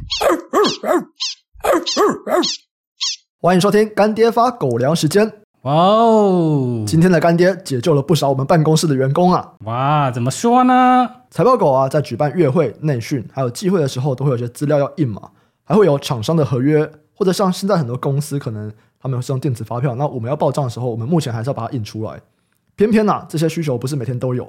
欢迎收听干爹发狗粮时间。哇哦！今天的干爹解救了不少我们办公室的员工啊！哇，怎么说呢？财报狗啊，在举办月会、内训还有季会的时候，都会有些资料要印嘛，还会有厂商的合约，或者像现在很多公司可能他们是用电子发票，那我们要报账的时候，我们目前还是要把它印出来。偏偏啊，这些需求不是每天都有，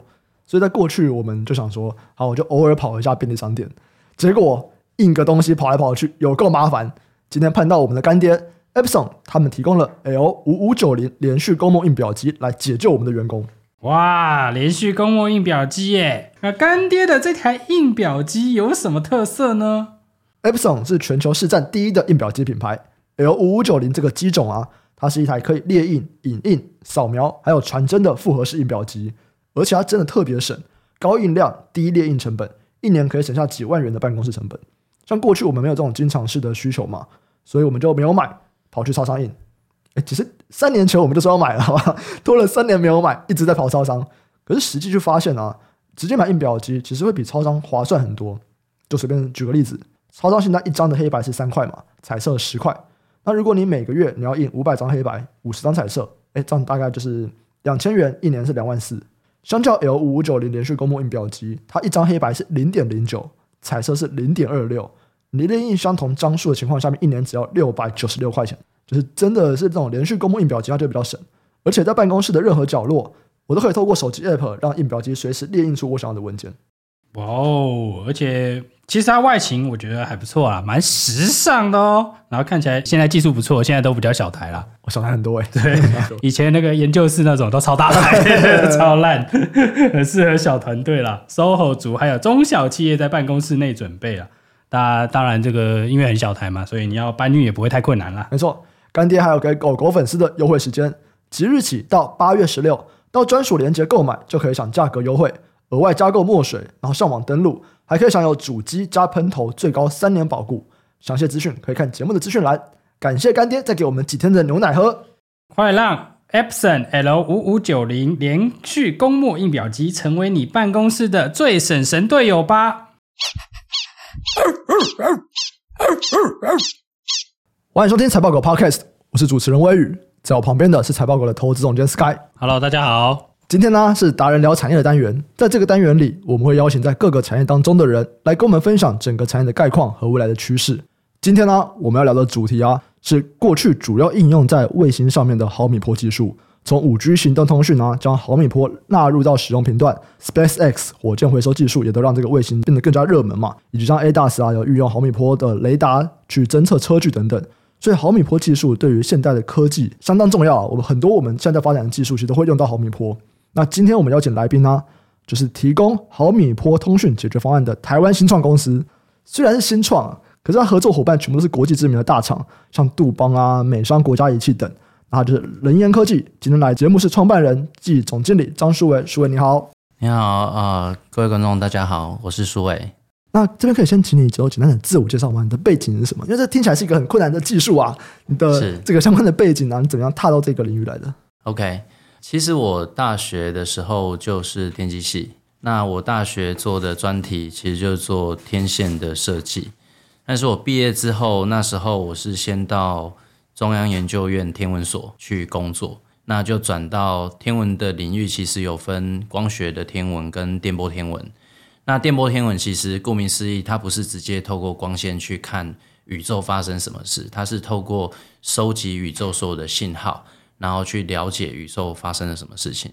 所以在过去我们就想说，好，我就偶尔跑一下便利商店，结果印个东西跑来跑去，有够麻烦。今天碰到我们的干爹 Epson，他们提供了 L 五五九零连续供墨印表机来解救我们的员工。哇，连续供墨印表机耶！那干爹的这台印表机有什么特色呢？Epson 是全球市占第一的印表机品牌。L 五五九零这个机种啊，它是一台可以列印、影印、扫描还有传真的复合式印表机，而且它真的特别省，高印量、低列印成本，一年可以省下几万元的办公室成本。像过去我们没有这种经常式的需求嘛。所以我们就没有买，跑去超商印。哎，其实三年前我们就说要买了，好吧？拖了三年没有买，一直在跑超商。可是实际就发现啊，直接买印表机其实会比超商划算很多。就随便举个例子，超商现在一张的黑白是三块嘛，彩色十块。那如果你每个月你要印五百张黑白，五十张彩色，哎，这样大概就是两千元，一年是两万四。相较 L 五五九零连续供墨印表机，它一张黑白是零点零九，彩色是零点二六。你列印相同张数的情况下面，一年只要六百九十六块钱，就是真的是这种连续公布印表机，它就比较省。而且在办公室的任何角落，我都可以透过手机 App 让印表机随时列印出我想要的文件。哇哦！而且其实它外形我觉得还不错啊，蛮时尚的哦。然后看起来现在技术不错，现在都比较小台啦。我小台很多诶。对，以前那个研究室那种都超大台，超烂，很适合小团队啦。SOHO 族还有中小企业在办公室内准备啊。当当然，这个因为很小台嘛，所以你要搬运也不会太困难啦。没错，干爹还有给狗狗粉丝的优惠时间，即日起到八月十六，到专属链接购买就可以享价格优惠，额外加购墨水，然后上网登录，还可以享有主机加喷头最高三年保固。详细资讯可以看节目的资讯栏。感谢干爹再给我们几天的牛奶喝。快让 Epson L 五五九零连续公墨印表机成为你办公室的最省神队友吧！欢迎收听财报狗 Podcast，我是主持人威宇，在我旁边的是财报狗的投资总监 Sky。Hello，大家好。今天呢是达人聊产业的单元，在这个单元里，我们会邀请在各个产业当中的人来跟我们分享整个产业的概况和未来的趋势。今天呢，我们要聊的主题啊，是过去主要应用在卫星上面的毫米波技术。从五 G 行动通讯啊，将毫米波纳入到使用频段，SpaceX 火箭回收技术也都让这个卫星变得更加热门嘛。以及像 ADAS 啊，有运用毫米波的雷达去侦测车距等等。所以毫米波技术对于现代的科技相当重要。我们很多我们现在发展的技术其实都会用到毫米波。那今天我们邀请来宾呢，就是提供毫米波通讯解决方案的台湾新创公司。虽然是新创，可是它合作伙伴全部都是国际知名的大厂，像杜邦啊、美商、国家仪器等。啊，就是人研科技，今天来节目是创办人暨总经理张书伟，书伟你好，你好啊、呃，各位观众大家好，我是书伟。那这边可以先请你做简单的自我介绍吗？你的背景是什么？因为这听起来是一个很困难的技术啊，你的这个相关的背景啊，你怎么样踏到这个领域来的？OK，其实我大学的时候就是电机系，那我大学做的专题其实就是做天线的设计，但是我毕业之后，那时候我是先到。中央研究院天文所去工作，那就转到天文的领域。其实有分光学的天文跟电波天文。那电波天文其实顾名思义，它不是直接透过光线去看宇宙发生什么事，它是透过收集宇宙所有的信号，然后去了解宇宙发生了什么事情。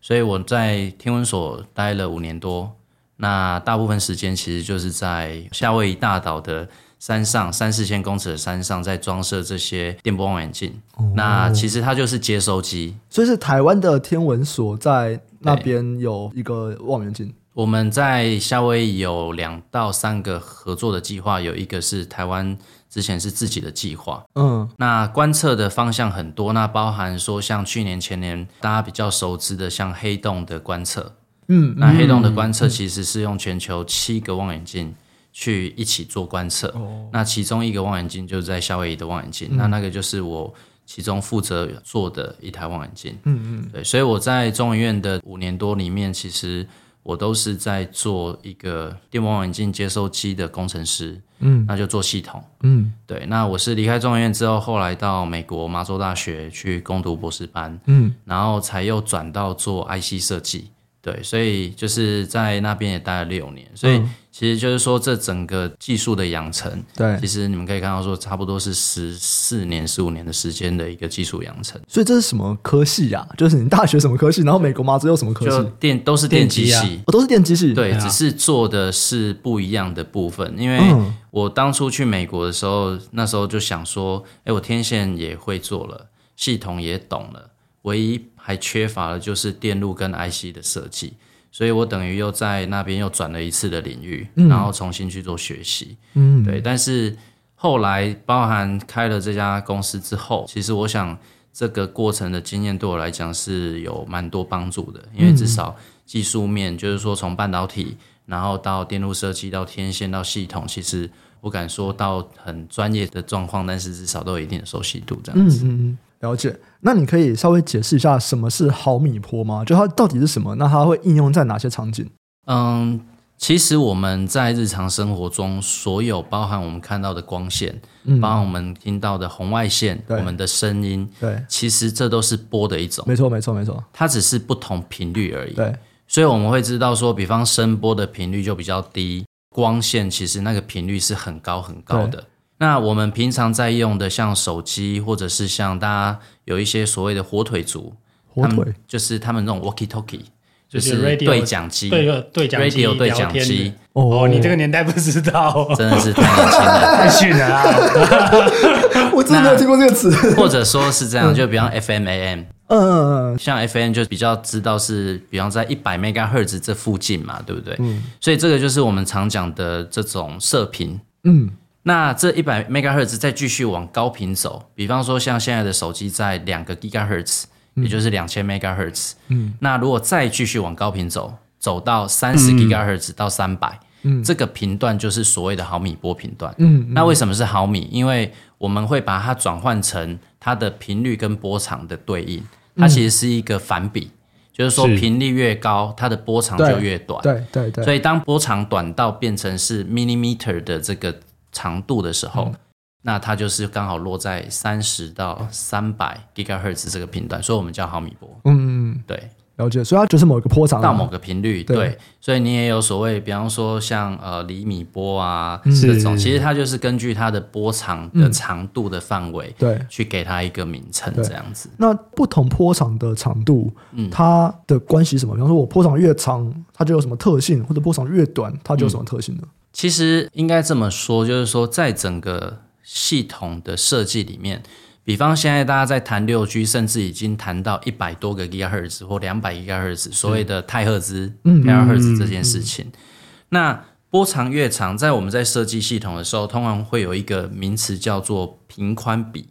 所以我在天文所待了五年多，那大部分时间其实就是在夏威夷大岛的。山上三四千公尺的山上，在装设这些电波望远镜。哦、那其实它就是接收机，所以是台湾的天文所在那边有一个望远镜。我们在夏威夷有两到三个合作的计划，有一个是台湾之前是自己的计划。嗯，那观测的方向很多，那包含说像去年前年大家比较熟知的像黑洞的观测。嗯，那黑洞的观测其实是用全球七个望远镜。去一起做观测，哦、那其中一个望远镜就是在夏威夷的望远镜，嗯、那那个就是我其中负责做的一台望远镜。嗯嗯，对，所以我在中研院的五年多里面，其实我都是在做一个电波望远镜接收机的工程师，嗯，那就做系统，嗯，对。那我是离开中研院之后，后来到美国麻州大学去攻读博士班，嗯，然后才又转到做 IC 设计，对。所以就是在那边也待了六年，所以。嗯其实就是说，这整个技术的养成，对，其实你们可以看到说，差不多是十四年、十五年的时间的一个技术养成。所以这是什么科系呀、啊？就是你大学什么科系，然后美国麻州有什么科系？就电都是电机系，我、啊哦、都是电机系。对，只是做的是不一样的部分。因为我当初去美国的时候，那时候就想说，哎，我天线也会做了，系统也懂了，唯一还缺乏的就是电路跟 IC 的设计。所以我等于又在那边又转了一次的领域，嗯、然后重新去做学习。嗯，对。但是后来包含开了这家公司之后，其实我想这个过程的经验对我来讲是有蛮多帮助的，因为至少技术面就是说从半导体，然后到电路设计，到天线，到系统，其实我敢说到很专业的状况，但是至少都有一定的熟悉度这样子。嗯嗯了解，那你可以稍微解释一下什么是毫米波吗？就它到底是什么？那它会应用在哪些场景？嗯，其实我们在日常生活中，所有包含我们看到的光线，嗯，包含我们听到的红外线，我们的声音，对，其实这都是波的一种。没错，没错，没错，它只是不同频率而已。对，所以我们会知道说，比方声波的频率就比较低，光线其实那个频率是很高很高的。那我们平常在用的，像手机，或者是像大家有一些所谓的火腿族，火腿就是他们那种 walkie talkie，就是对讲机，对对讲机，radio 对讲机。哦，你这个年代不知道，真的是太年轻了，太逊了啊！我真的没有听过这个词。或者说是这样，就比方 FM、AM，嗯嗯嗯，像 FM 就比较知道是，比方在一百 megahertz 这附近嘛，对不对？嗯，所以这个就是我们常讲的这种射频，嗯。那这一百 megahertz 再继续往高频走，比方说像现在的手机在两个 gigahertz，嗯，也就是两千 megahertz。嗯，那如果再继续往高频走，走到三十 gigahertz 到三百，嗯，这个频段就是所谓的毫米波频段。嗯，那为什么是毫米？因为我们会把它转换成它的频率跟波长的对应，它其实是一个反比，就是说频率越高，它的波长就越短。对对对。所以当波长短到变成是 millimeter 的这个。长度的时候，嗯、那它就是刚好落在三十到三百 gigahertz 这个频段，所以我们叫毫米波。嗯嗯，对，了解。所以它就是某一个波长到某个频率，对，对。所以你也有所谓，比方说像呃厘米波啊、嗯、这种，其实它就是根据它的波长的长度的范围，对、嗯，去给它一个名称这样子。那不同波长的长度，嗯，它的关系是什么？比方说我波长越长，它就有什么特性，或者波长越短，它就有什么特性呢？嗯其实应该这么说，就是说，在整个系统的设计里面，比方现在大家在谈六 G，甚至已经谈到一百多个 GHz 或两百 GHz，所谓的太赫兹、兆赫兹这件事情。那波长越长，在我们在设计系统的时候，通常会有一个名词叫做频宽比。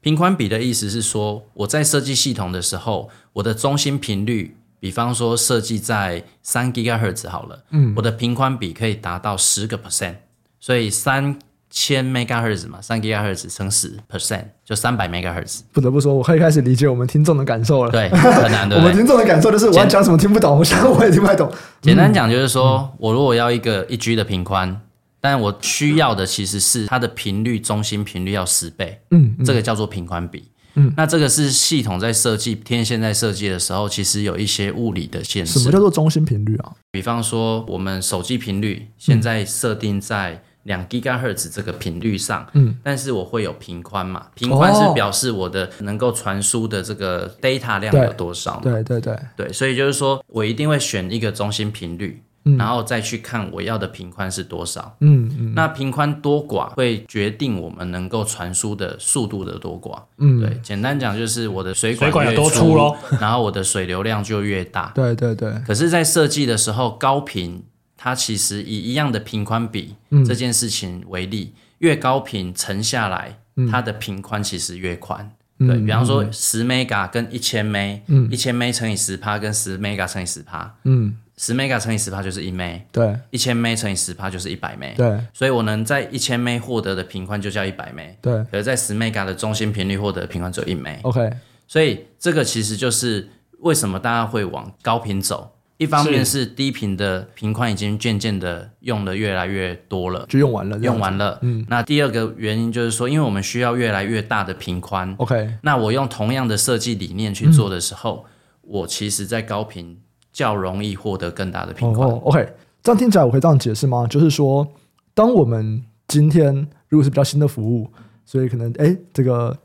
频宽比的意思是说，我在设计系统的时候，我的中心频率。比方说设计在三 GHz 好了，嗯，我的频宽比可以达到十个 percent，所以三千 MHz 嘛，三 GHz 乘十 percent 就三百 MHz。不得不说，我可以开始理解我们听众的感受了。对，很难 的。我们听众的感受就是我要讲什么听不懂，我想我也听不太懂。简单讲就是说，嗯、我如果要一个一 G 的频宽，但我需要的其实是它的频率中心频率要十倍，嗯，嗯，这个叫做频宽比。嗯，那这个是系统在设计天线在设计的时候，其实有一些物理的限制。什么叫做中心频率啊？比方说，我们手机频率现在设定在两 GHz 这个频率上，嗯，但是我会有频宽嘛？频宽是表示我的能够传输的这个 data 量有多少？对对对对，所以就是说我一定会选一个中心频率。然后再去看我要的频宽是多少，嗯嗯，那频宽多寡会决定我们能够传输的速度的多寡，嗯，对，简单讲就是我的水管有多粗，咯。然后我的水流量就越大，对对对。可是，在设计的时候，高频它其实以一样的频宽比这件事情为例，越高频沉下来，它的频宽其实越宽，对，比方说十 mega 跟一千 mega，一千 mega 乘以十帕跟十 mega 乘以十帕，嗯。十 mega 乘以十帕就是一 m 对，一千 m 乘以十帕就是一百 m 对，所以我能在一千 m 获得的频宽就叫一百 m 对，可是在十 mega 的中心频率获得的频宽只有一 m OK，所以这个其实就是为什么大家会往高频走，一方面是。低频的频宽已经渐渐的用的越来越多了，就用完了，用完了。嗯，那第二个原因就是说，因为我们需要越来越大的频宽。OK，那我用同样的设计理念去做的时候，嗯、我其实在高频较容易获得更大的频宽。哦。OK，这样听起来我可以这样解释吗？就是说，当我们今天如果是比较新的服务，所以可能哎这个。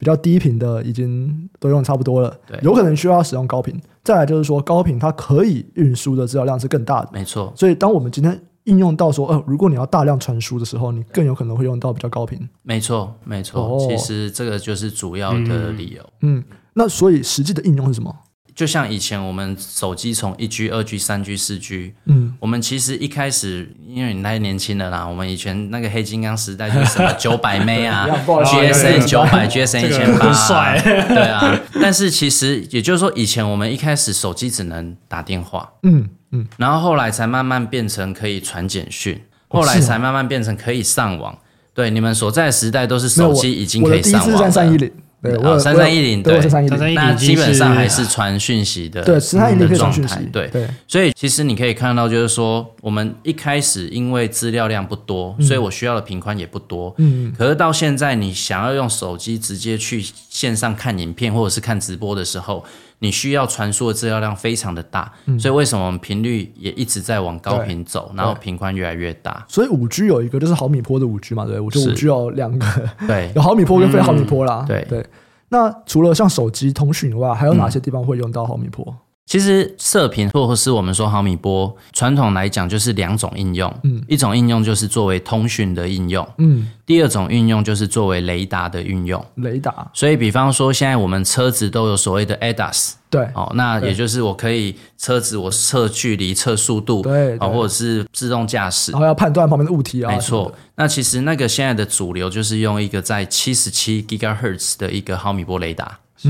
比较低频的已经都用差不多了，对，有可能需要使用高频。再来就是说，高频它可以运输的资料量是更大的，没错。所以当我们今天应用到说，呃，如果你要大量传输的时候，你更有可能会用到比较高频。没错，没错。哦，其实这个就是主要的理由。嗯，嗯，那所以实际的应用是什么？就像以前我们手机从一 G、二 G、三 G、四 G，嗯，我们其实一开始因为你太年轻了啦，我们以前那个黑金刚时代就是什么 九百 M 啊，GSM 九百、GSM 一千八，帅，对啊。但是其实也就是说，以前我们一开始手机只能打电话，嗯嗯，然后后来才慢慢变成可以传简讯，后来才慢慢变成可以上网。对，你们所在的时代都是手机已经可以上网了。对，我，三三一零，对，三三一零，那基本上还是传讯息的，对，三三一零可以传讯息，对对。所以其实你可以看到，就是说，我们一开始因为资料量不多，所以我需要的频宽也不多，嗯。可是到现在，你想要用手机直接去线上看影片或者是看直播的时候，你需要传输的资料量非常的大，嗯、所以为什么我们频率也一直在往高频走，然后频宽越来越大？所以五 G 有一个就是毫米波的五 G 嘛，对，我觉得五 G 有两个，对，有毫米波跟非毫米波啦，嗯、对。对。那除了像手机通讯以外，还有哪些地方会用到毫米波？嗯、其实射频或者是我们说毫米波，传统来讲就是两种应用，嗯，一种应用就是作为通讯的应用，嗯。第二种运用就是作为雷达的运用，雷达。所以，比方说，现在我们车子都有所谓的 ADAS，对，哦，那也就是我可以车子我测距离、测速度，对，哦，或者是自动驾驶，然后要判断旁边的物体啊。没错。那其实那个现在的主流就是用一个在七十七 GHz 的一个毫米波雷达，是，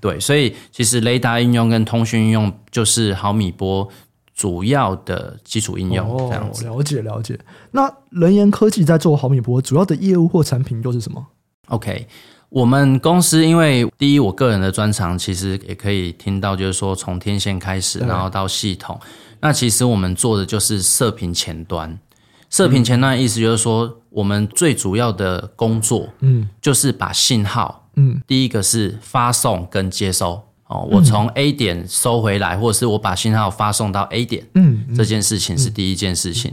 对。所以，其实雷达应用跟通讯应用就是毫米波。主要的基础应用这样子。哦，了解了解。那人研科技在做毫米波主要的业务或产品又是什么？OK，我们公司因为第一，我个人的专长其实也可以听到，就是说从天线开始，然后到系统。那其实我们做的就是射频前端。射频前端的意思就是说，我们最主要的工作，嗯，就是把信号，嗯，第一个是发送跟接收。哦，我从 A 点收回来，或者是我把信号发送到 A 点，嗯，这件事情是第一件事情。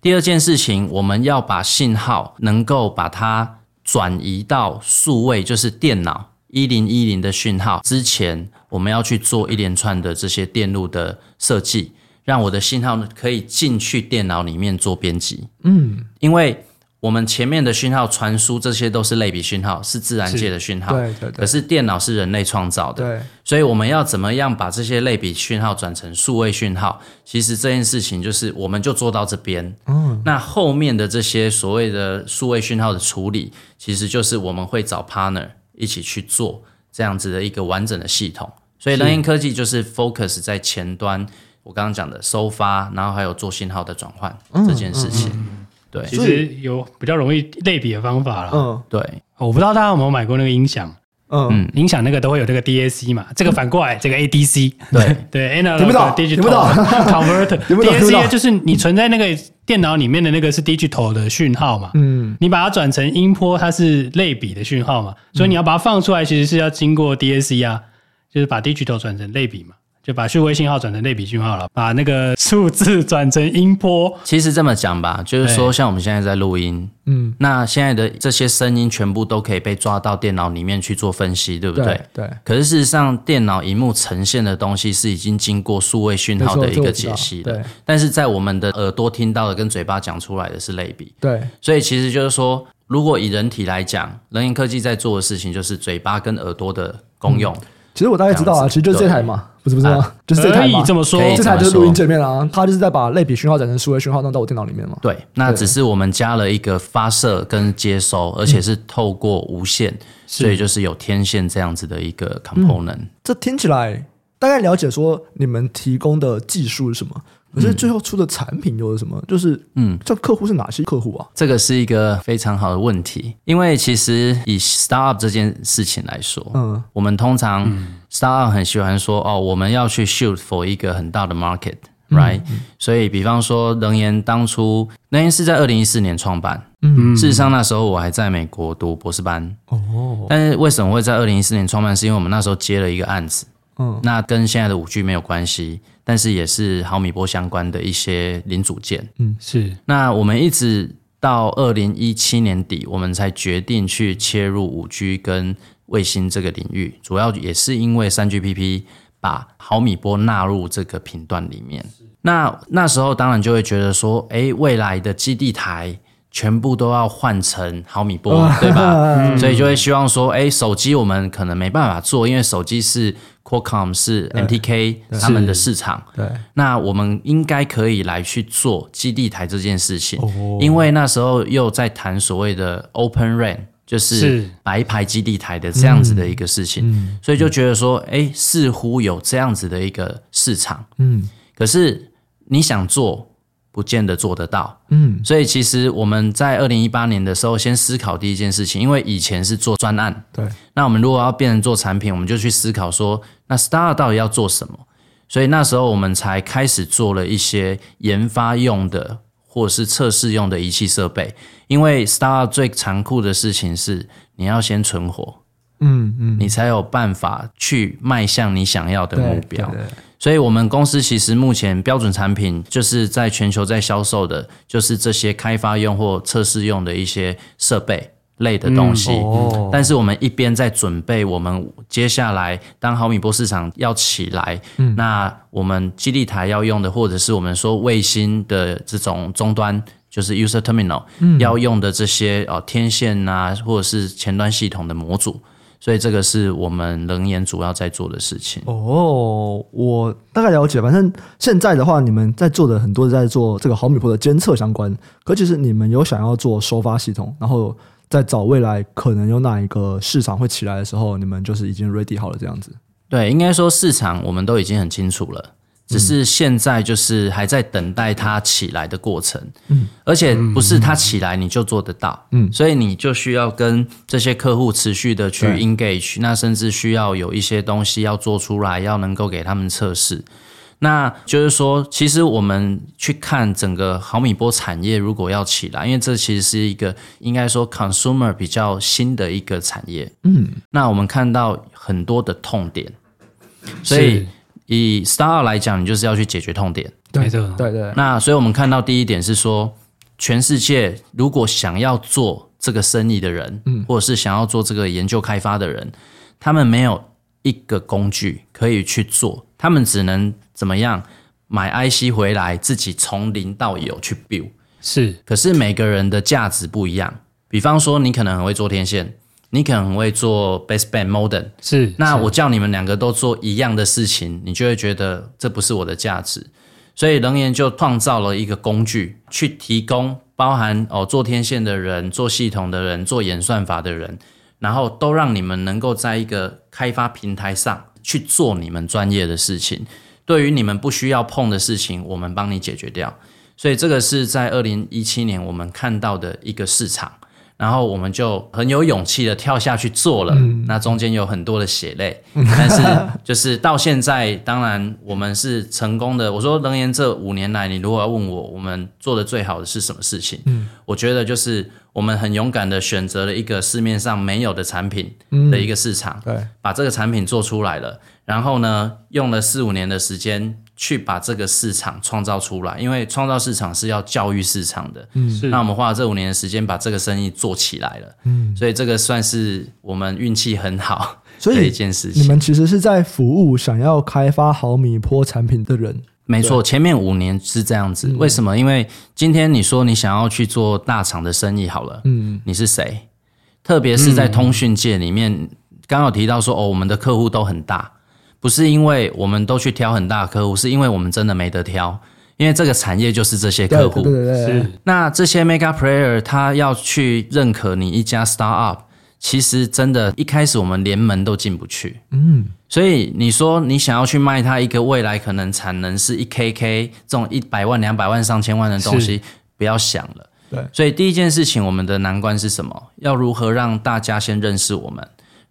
第二件事情，我们要把信号能够把它转移到数位，就是电脑一零一零的讯号之前，我们要去做一连串的这些电路的设计，让我的信号可以进去电脑里面做编辑。嗯，因为。我们前面的讯号传输，这些都是类比讯号，是自然界的讯号。对对对。可是电脑是人类创造的。对。所以我们要怎么样把这些类比讯号转成数位讯号？其实这件事情就是，我们就做到这边。嗯。那后面的这些所谓的数位讯号的处理，其实就是我们会找 partner 一起去做这样子的一个完整的系统。所以仁研科技就是 focus 在前端，我刚刚讲的收发，然后还有做信号的转换这件事情。嗯嗯嗯对，其实有比较容易类比的方法了。嗯，对，我不知道大家有没有买过那个音响。嗯，音响那个都会有这个 DAC 嘛，这个反过来这个 ADC。对。对，Analog 听不到，Digital Converter，DAC 就是你存在那个电脑里面的那个是 Digital 的讯号嘛。嗯，你把它转成音波，它是类比的讯号嘛，所以你要把它放出来，其实是要经过 DAC 啊，就是把 Digital 转成类比嘛。就把数位信号转成类比讯号了，把那个数字转成音波。其实这么讲吧，就是说像我们现在在录音，嗯，那现在的这些声音全部都可以被抓到电脑里面去做分析，对不对？对。对，可是事实上，电脑荧幕呈现的东西是已经经过数位讯号的一个解析的。对。但是在我们的耳朵听到的跟嘴巴讲出来的是类比。对。所以其实就是说，如果以人体来讲，仁研科技在做的事情就是嘴巴跟耳朵的功用。嗯其实我大概知道啊，其实就是这台嘛，不是不是啊？就是这台嘛。这么说，这台就是录音界面啊，它就是在把类比讯号转成数位讯号弄到我电脑里面嘛。对，那只是我们加了一个发射跟接收，而且是透过无线，所以就是有天线这样子的一个 component。这听起来大概了解说你们提供的技术是什么？可是最后出的产品又是什么？就是嗯，这客户是哪些客户啊？这个是一个非常好的问题，因为其实以 startup 这件事情来说，嗯，我们通常 startup 很喜欢说哦，我们要去 shoot for 一个很大的 market，right？嗯，所以比方说，能源当初能源是在二零一四年创办，嗯，事实上那时候我还在美国读博士班，哦，但是为什么会在二零一四年创办？是因为我们那时候接了一个案子。嗯，那跟现在的五 G 没有关系，但是也是毫米波相关的一些零组件。嗯，是。那我们一直到二零一七年底，我们才决定去切入五 G 跟卫星这个领域，主要也是因为三 GPP 把毫米波纳入这个频段里面。那那时候当然就会觉得说，哎，未来的基地台。全部都要换成毫米波，对吧？嗯、所以就会希望说，哎，手机我们可能没办法做，因为手机是 Qualcomm 是 MTK 他们的市场。对，那我们应该可以来去做基地台这件事情，哦、因为那时候又在谈所谓的 Open RAN，就是白牌基地台的这样子的一个事情，嗯、所以就觉得说，哎，似乎有这样子的一个市场。嗯，可是你想做。不见得做得到，嗯，所以其实我们在二零一八年的时候，先思考第一件事情，因为以前是做专案，对，那我们如果要变成做产品，我们就去思考说，那 Startup 到底要做什么？所以那时候我们才开始做了一些研发用的或是测试用的仪器设备，因为 Startup 最残酷的事情是你要先存活，嗯嗯，你才有办法去迈向你想要的目标。所以，我们公司其实目前标准产品就是在全球在销售的，就是这些开发用或测试用的一些设备类的东西。但是，我们一边在准备，我们接下来当毫米波市场要起来，那我们基地台要用的，或者是我们说卫星的这种终端，就是 user terminal 要用的这些哦天线啊，或者是前端系统的模组。所以这个是我们能言主要在做的事情。哦，我大概了解。反正现在的话，你们在做的很多在做这个毫米波的监测相关。可其实你们有想要做收发系统，然后在找未来可能有哪一个市场会起来的时候，你们就是已经 ready 好了这样子。对，应该说市场我们都已经很清楚了。只是现在就是还在等待它起来的过程，嗯，而且不是它起来你就做得到，嗯，所以你就需要跟这些客户持续的去 engage，那甚至需要有一些东西要做出来，要能够给他们测试。那就是说，其实我们去看整个毫米波产业，如果要起来，因为这其实是一个应该说 consumer 比较新的一个产业，嗯，那我们看到很多的痛点，所以。以 Startup 来讲，你就是要去解决痛点。对的，对对。那所以我们看到第一点是说，全世界如果想要做这个生意的人，嗯，或者是想要做这个研究开发的人，他们没有一个工具可以去做，他们只能怎么样买 IC 回来，自己从零到有去 build。是，可是每个人的价值不一样。比方说，你可能很会做天线。你可能会做 baseband modem，是。那我叫你们两个都做一样的事情，你就会觉得这不是我的价值。所以能源就创造了一个工具，去提供包含哦做天线的人、做系统的人、做演算法的人，然后都让你们能够在一个开发平台上去做你们专业的事情。对于你们不需要碰的事情，我们帮你解决掉。所以这个是在二零一七年我们看到的一个市场。然后我们就很有勇气的跳下去做了，嗯、那中间有很多的血泪，但是 就是到现在，当然我们是成功的。我说能言这五年来，你如果要问我，我们做的最好的是什么事情？嗯，我觉得就是我们很勇敢的选择了一个市面上没有的产品的一个市场，嗯、对，把这个产品做出来了，然后呢，用了四五年的时间。去把这个市场创造出来，因为创造市场是要教育市场的。嗯，是。那我们花了这五年的时间把这个生意做起来了。嗯，所以这个算是我们运气很好的一件事情。你们其实是在服务想要开发毫米波产品的人。没错，前面五年是这样子。为什么？因为今天你说你想要去做大厂的生意好了，嗯，你是谁？特别是在通讯界里面，刚好提到说哦，我们的客户都很大。不是因为我们都去挑很大的客户，是因为我们真的没得挑，因为这个产业就是这些客户。对对对，是。那这些 mega player 他要去认可你一家 startup，其实真的，一开始我们连门都进不去。嗯。所以你说你想要去卖他一个未来可能产能是一 KK 这种一百万、两百万、上千万的东西，不要想了。对，所以第一件事情，我们的难关是什么？要如何让大家先认识我们，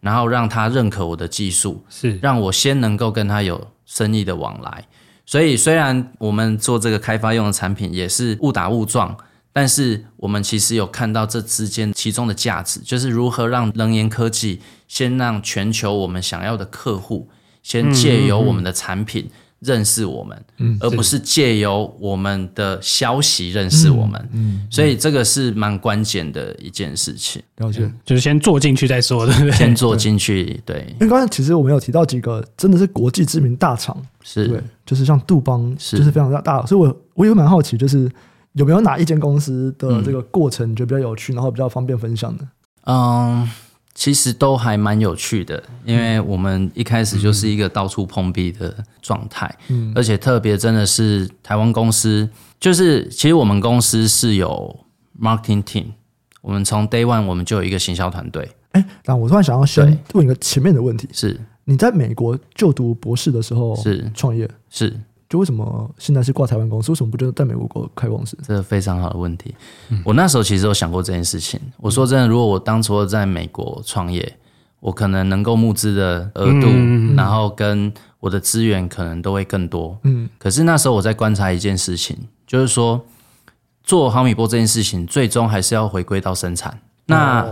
然后让他认可我的技术，是让我先能够跟他有生意的往来。所以虽然我们做这个开发用的产品也是误打误撞。但是我们其实有看到这之间其中的价值，就是如何让能研科技先让全球我们想要的客户先借由我们的产品认识我们，嗯，而不是借由我们的消息认识我们，嗯，所以这个是蛮关键的一件事情。了解，就是先做进去再说，对不对？先做进去，对。因为刚才其实我们有提到几个真的是国际知名大厂，是对，就是像杜邦，就是非常大大，所以我我也蛮好奇，就是。有没有哪一间公司的这个过程你觉得比较有趣，嗯、然后比较方便分享的？嗯，其实都还蛮有趣的，因为我们一开始就是一个到处碰壁的状态，嗯，而且特别真的是台湾公司，就是其实我们公司是有 marketing team，我们从 day one 我们就有一个行销团队。哎，那我突然想要先问一个前面的问题：是。你在美国就读博士的时候是。创业？是？就为什么现在是挂台湾公司？为什么不就在美国开公司？这是非常好的问题。我那时候其实有想过这件事情。我说真的，如果我当初在美国创业，我可能能够募资的额度，然后跟我的资源可能都会更多。嗯。可是那时候我在观察一件事情，就是说做毫米波这件事情，最终还是要回归到生产。那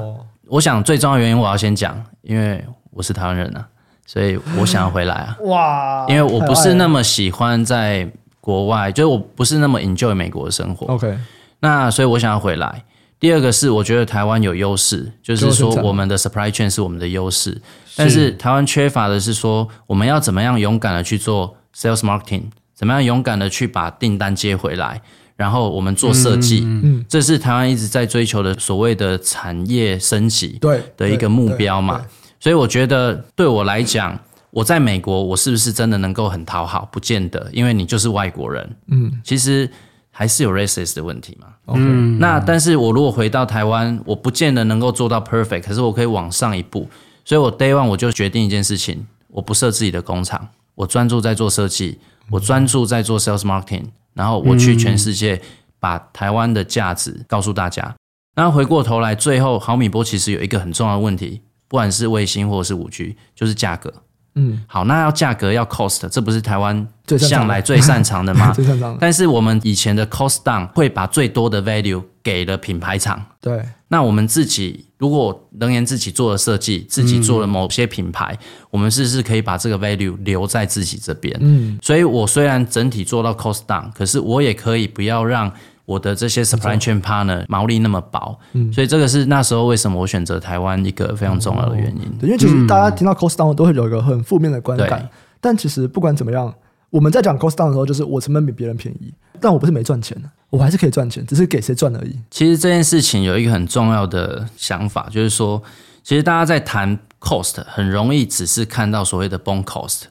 我想最重要的原因，我要先讲，因为我是台湾人啊。所以我想要回来啊！哇，因为我不是那么喜欢在国外，就是我不是那么 enjoy 美国的生活。OK，那所以我想要回来。第二个是，我觉得台湾有优势，就是说我们的 supply chain 是我们的优势，但是台湾缺乏的是说我们要怎么样勇敢的去做 sales marketing，怎么样勇敢的去把订单接回来，然后我们做设计，嗯，这是台湾一直在追求的所谓的产业升级对的一个目标嘛。所以我觉得对我来讲，我在美国，我是不是真的能够很讨好？不见得，因为你就是外国人。嗯，其实还是有 racist 的问题嘛。嗯，那但是我如果回到台湾，我不见得能够做到 perfect，可是我可以往上一步。所以我 day one 我就决定一件事情，我不设自己的工厂，我专注在做设计，我专注在做 sales marketing，然后我去全世界把台湾的价值告诉大家。那回过头来，最后毫米波其实有一个很重要的问题。不管是卫星或者是五 G，就是价格。嗯，好，那要价格要 cost，这不是台湾向来最擅长的吗？最擅长的。但是我们以前的 cost down 会把最多的 value 给了品牌厂。对。那我们自己如果能源自己做了设计，自己做了某些品牌，嗯、我们是不是可以把这个 value 留在自己这边？嗯。所以我虽然整体做到 cost down，可是我也可以不要让。我的这些 supply chain partner 毛利那么薄，嗯，所以这个是那时候为什么我选择台湾一个非常重要的原因。因为其实大家听到 cost down 都会有一个很负面的观感，但其实不管怎么样，我们在讲 cost down 的时候，就是我成本比别人便宜，但我不是没赚钱，我还是可以赚钱，只是给谁赚而已。其实这件事情有一个很重要的想法，就是说，其实大家在谈 cost 很容易只是看到所谓的 BOM cost，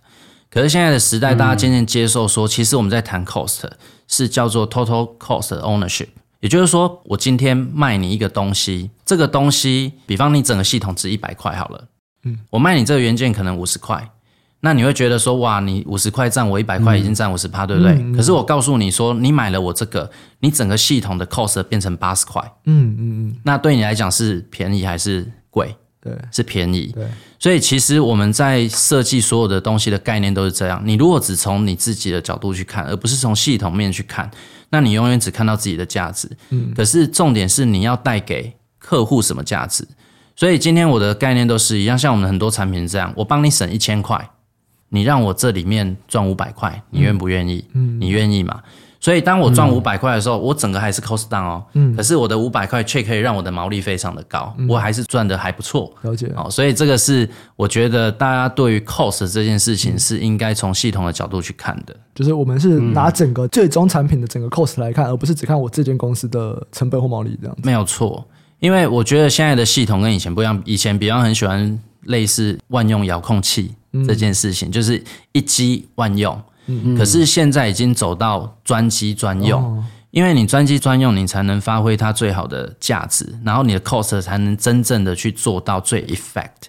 可是现在的时代，大家渐渐接受说，其实我们在谈 cost。是叫做 total cost ownership，也就是说，我今天卖你一个东西，这个东西，比方你整个系统值一百块好了，嗯，我卖你这个元件可能五十块，那你会觉得说，哇，你五十块占我一百块已经占五十趴，对不对？嗯嗯、可是我告诉你说，你买了我这个，你整个系统的 cost 变成八十块，嗯嗯嗯，那对你来讲是便宜还是贵？对，是便宜。对，所以其实我们在设计所有的东西的概念都是这样。你如果只从你自己的角度去看，而不是从系统面去看，那你永远只看到自己的价值。嗯，可是重点是你要带给客户什么价值。所以今天我的概念都是一样，像我们很多产品这样，我帮你省一千块，你让我这里面赚五百块，你愿不愿意？嗯，你愿意吗？所以当我赚五百块的时候，嗯、我整个还是 cost down 哦，嗯，可是我的五百块却可以让我的毛利非常的高，嗯、我还是赚的还不错，了解。哦。所以这个是我觉得大家对于 cost 这件事情是应该从系统的角度去看的，就是我们是拿整个最终产品的整个 cost 来看，而不是只看我这间公司的成本或毛利这样子。没有错，因为我觉得现在的系统跟以前不一样，以前比方很喜欢类似万用遥控器这件事情，嗯、就是一机万用。可是现在已经走到专机专用，因为你专机专用，你才能发挥它最好的价值，然后你的 cost 才能真正的去做到最 effect。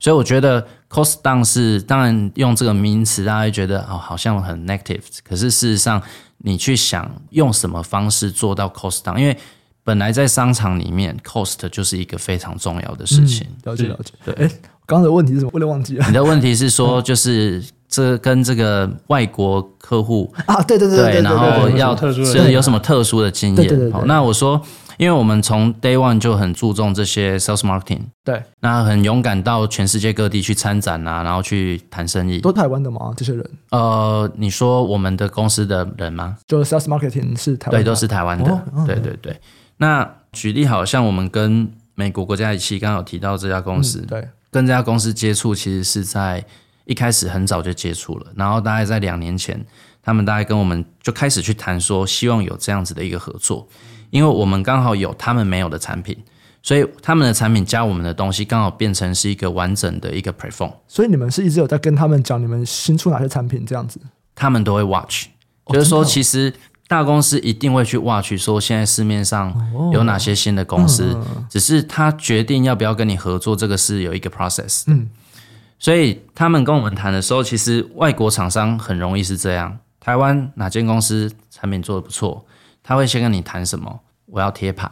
所以我觉得 cost down 是当然用这个名词，大家会觉得哦，好像很 negative。可是事实上，你去想用什么方式做到 cost down，因为本来在商场里面，cost 就是一个非常重要的事情。嗯、了解了解。对，哎，刚才的问题是什么？我有点忘记了。你的问题是说，就是这跟这个外国客户啊，对对对对，然后要是有什么特殊的经验？对对对。好，那我说。因为我们从 day one 就很注重这些 sales marketing，对，那很勇敢到全世界各地去参展啊，然后去谈生意。都台湾的吗？这些人？呃，你说我们的公司的人吗？就 sales marketing 是台湾的，对，都是台湾的。哦、对对对。那举例好像我们跟美国国家仪器刚刚有提到这家公司，嗯、对，跟这家公司接触其实是在一开始很早就接触了，然后大概在两年前，他们大概跟我们就开始去谈说，希望有这样子的一个合作。因为我们刚好有他们没有的产品，所以他们的产品加我们的东西，刚好变成是一个完整的一个 platform。所以你们是一直有在跟他们讲你们新出哪些产品这样子？他们都会 watch，就是说其实大公司一定会去 watch，说现在市面上有哪些新的公司，只是他决定要不要跟你合作，这个是有一个 process。嗯，所以他们跟我们谈的时候，其实外国厂商很容易是这样，台湾哪间公司产品做的不错。他会先跟你谈什么？我要贴牌，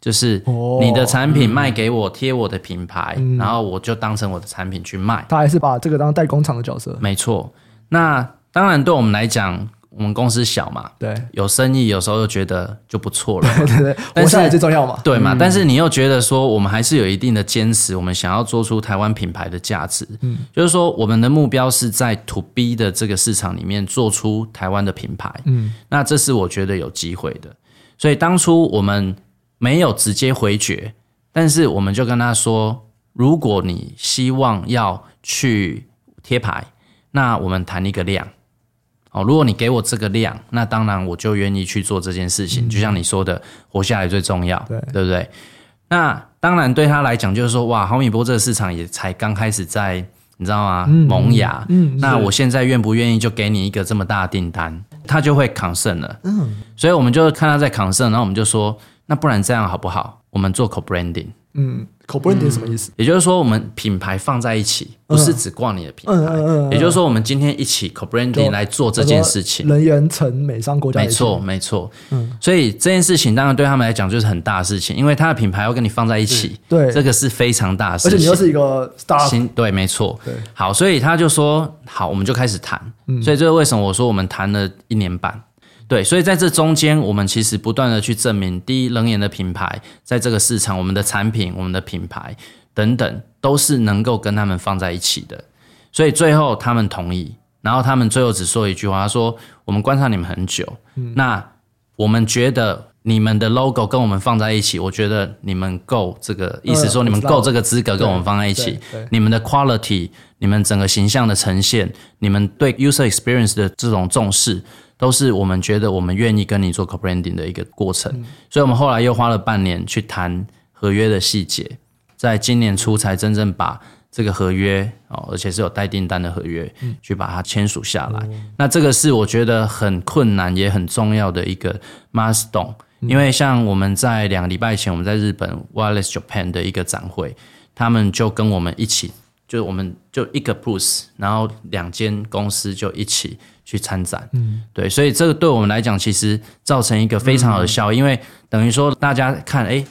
就是你的产品卖给我，贴我的品牌，然后我就当成我的产品去卖。他还是把这个当代工厂的角色。没错。那当然，对我们来讲。我们公司小嘛，对，有生意，有时候又觉得就不错了，对对活下来最重要嘛，对嘛？嗯、但是你又觉得说，我们还是有一定的坚持，我们想要做出台湾品牌的价值，嗯，就是说我们的目标是在 To B 的这个市场里面做出台湾的品牌，嗯，那这是我觉得有机会的，所以当初我们没有直接回绝，但是我们就跟他说，如果你希望要去贴牌，那我们谈一个量。哦，如果你给我这个量，那当然我就愿意去做这件事情。嗯、就像你说的，活下来最重要，对，对不对？那当然对他来讲，就是说，哇，毫米波这个市场也才刚开始在，你知道吗？嗯、萌芽。嗯，那我现在愿不愿意就给你一个这么大的订单？他就会 concern 了。嗯，所以我们就看他在 concern，然后我们就说，那不然这样好不好？我们做 co-branding。嗯。Co-branding 什么意思？也就是说，我们品牌放在一起，不是只挂你的品牌。也就是说，我们今天一起 Co-branding 来做这件事情。人员成美商国家。没错，没错。嗯，所以这件事情当然对他们来讲就是很大的事情，因为他的品牌要跟你放在一起。对，这个是非常大的事情。而且你又是一个 star。对，没错。对，好，所以他就说好，我们就开始谈。所以这是为什么我说我们谈了一年半。对，所以在这中间，我们其实不断的去证明，第一，冷眼的品牌在这个市场，我们的产品、我们的品牌等等，都是能够跟他们放在一起的。所以最后他们同意，然后他们最后只说一句话，他说：“我们观察你们很久，嗯、那我们觉得你们的 logo 跟我们放在一起，我觉得你们够这个意思，说你们够这个资格跟我们放在一起，你们的 quality，你们整个形象的呈现，你们对 user experience 的这种重视。”都是我们觉得我们愿意跟你做 co-branding 的一个过程，嗯、所以我们后来又花了半年去谈合约的细节，在今年初才真正把这个合约哦，而且是有带订单的合约，嗯、去把它签署下来。嗯、那这个是我觉得很困难也很重要的一个 milestone，因为像我们在两个礼拜前，我们在日本 Wireless Japan 的一个展会，他们就跟我们一起，就我们就一个 booth，然后两间公司就一起。去参展，嗯，对，所以这个对我们来讲，其实造成一个非常好的效益，嗯、因为等于说大家看，哎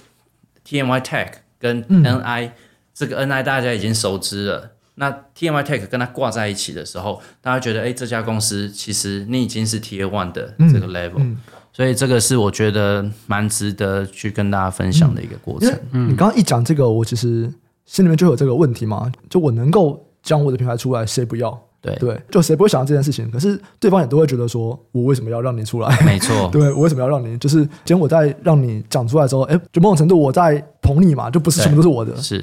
，TMYTech 跟 NI、嗯、这个 NI 大家已经熟知了，那 TMYTech 跟它挂在一起的时候，大家觉得，哎，这家公司其实你已经是 Tier One 的这个 level，、嗯。嗯、所以这个是我觉得蛮值得去跟大家分享的一个过程。嗯，你刚刚一讲这个，我其实心里面就有这个问题嘛，就我能够将我的品牌出来，谁不要？对对，就谁不会想到这件事情？可是对方也都会觉得说，我为什么要让你出来？没错，对，我为什么要让你？就是今天我在让你讲出来之后，哎，就某种程度我在捧你嘛，就不是全部都是我的。是，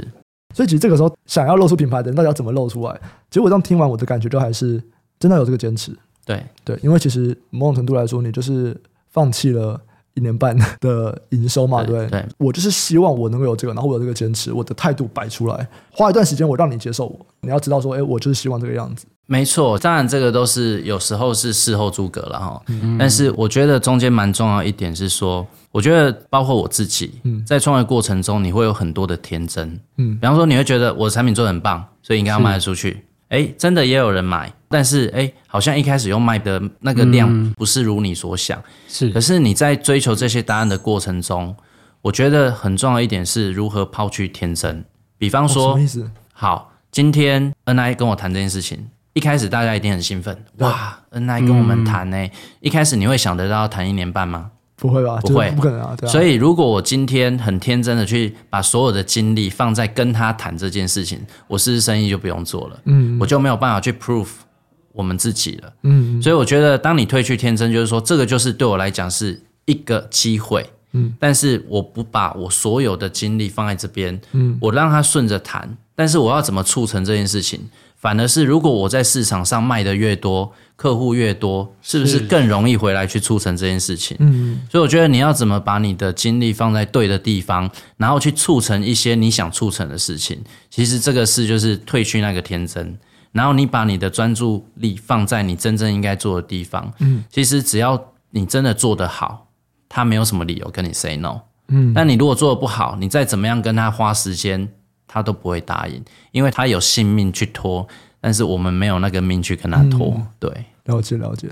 所以其实这个时候想要露出品牌的人，到底要怎么露出来？其实我这样听完，我的感觉就还是真的有这个坚持。对对，因为其实某种程度来说，你就是放弃了一年半 的营收嘛，对不对？对，我就是希望我能够有这个，然后我有这个坚持，我的态度摆出来，花一段时间我让你接受我，你要知道说，哎，我就是希望这个样子。没错，当然这个都是有时候是事后诸葛了哈。嗯、但是我觉得中间蛮重要一点是说，我觉得包括我自己，在创业过程中，你会有很多的天真。嗯，比方说你会觉得我的产品做的很棒，所以应该要卖得出去。哎，真的也有人买，但是哎，好像一开始用卖的那个量不是如你所想。是，可是你在追求这些答案的过程中，我觉得很重要一点是如何抛去天真。比方说，什么意思？好，今天 NI 跟我谈这件事情。一开始大家一定很兴奋，哇！NI 跟我们谈呢、欸，嗯、一开始你会想得到谈一年半吗？不会吧，不会，不可能啊！啊所以如果我今天很天真的去把所有的精力放在跟他谈这件事情，我是不是生意就不用做了？嗯，我就没有办法去 prove 我们自己了。嗯，所以我觉得当你褪去天真，就是说这个就是对我来讲是一个机会。嗯，但是我不把我所有的精力放在这边，嗯，我让他顺着谈，但是我要怎么促成这件事情？反而是，如果我在市场上卖的越多，客户越多，是不是更容易回来去促成这件事情？嗯，所以我觉得你要怎么把你的精力放在对的地方，然后去促成一些你想促成的事情。其实这个事就是褪去那个天真，然后你把你的专注力放在你真正应该做的地方。嗯，其实只要你真的做得好，他没有什么理由跟你 say no。嗯，但你如果做得不好，你再怎么样跟他花时间。他都不会答应，因为他有性命去拖，但是我们没有那个命去跟他拖。嗯、对，了解了解。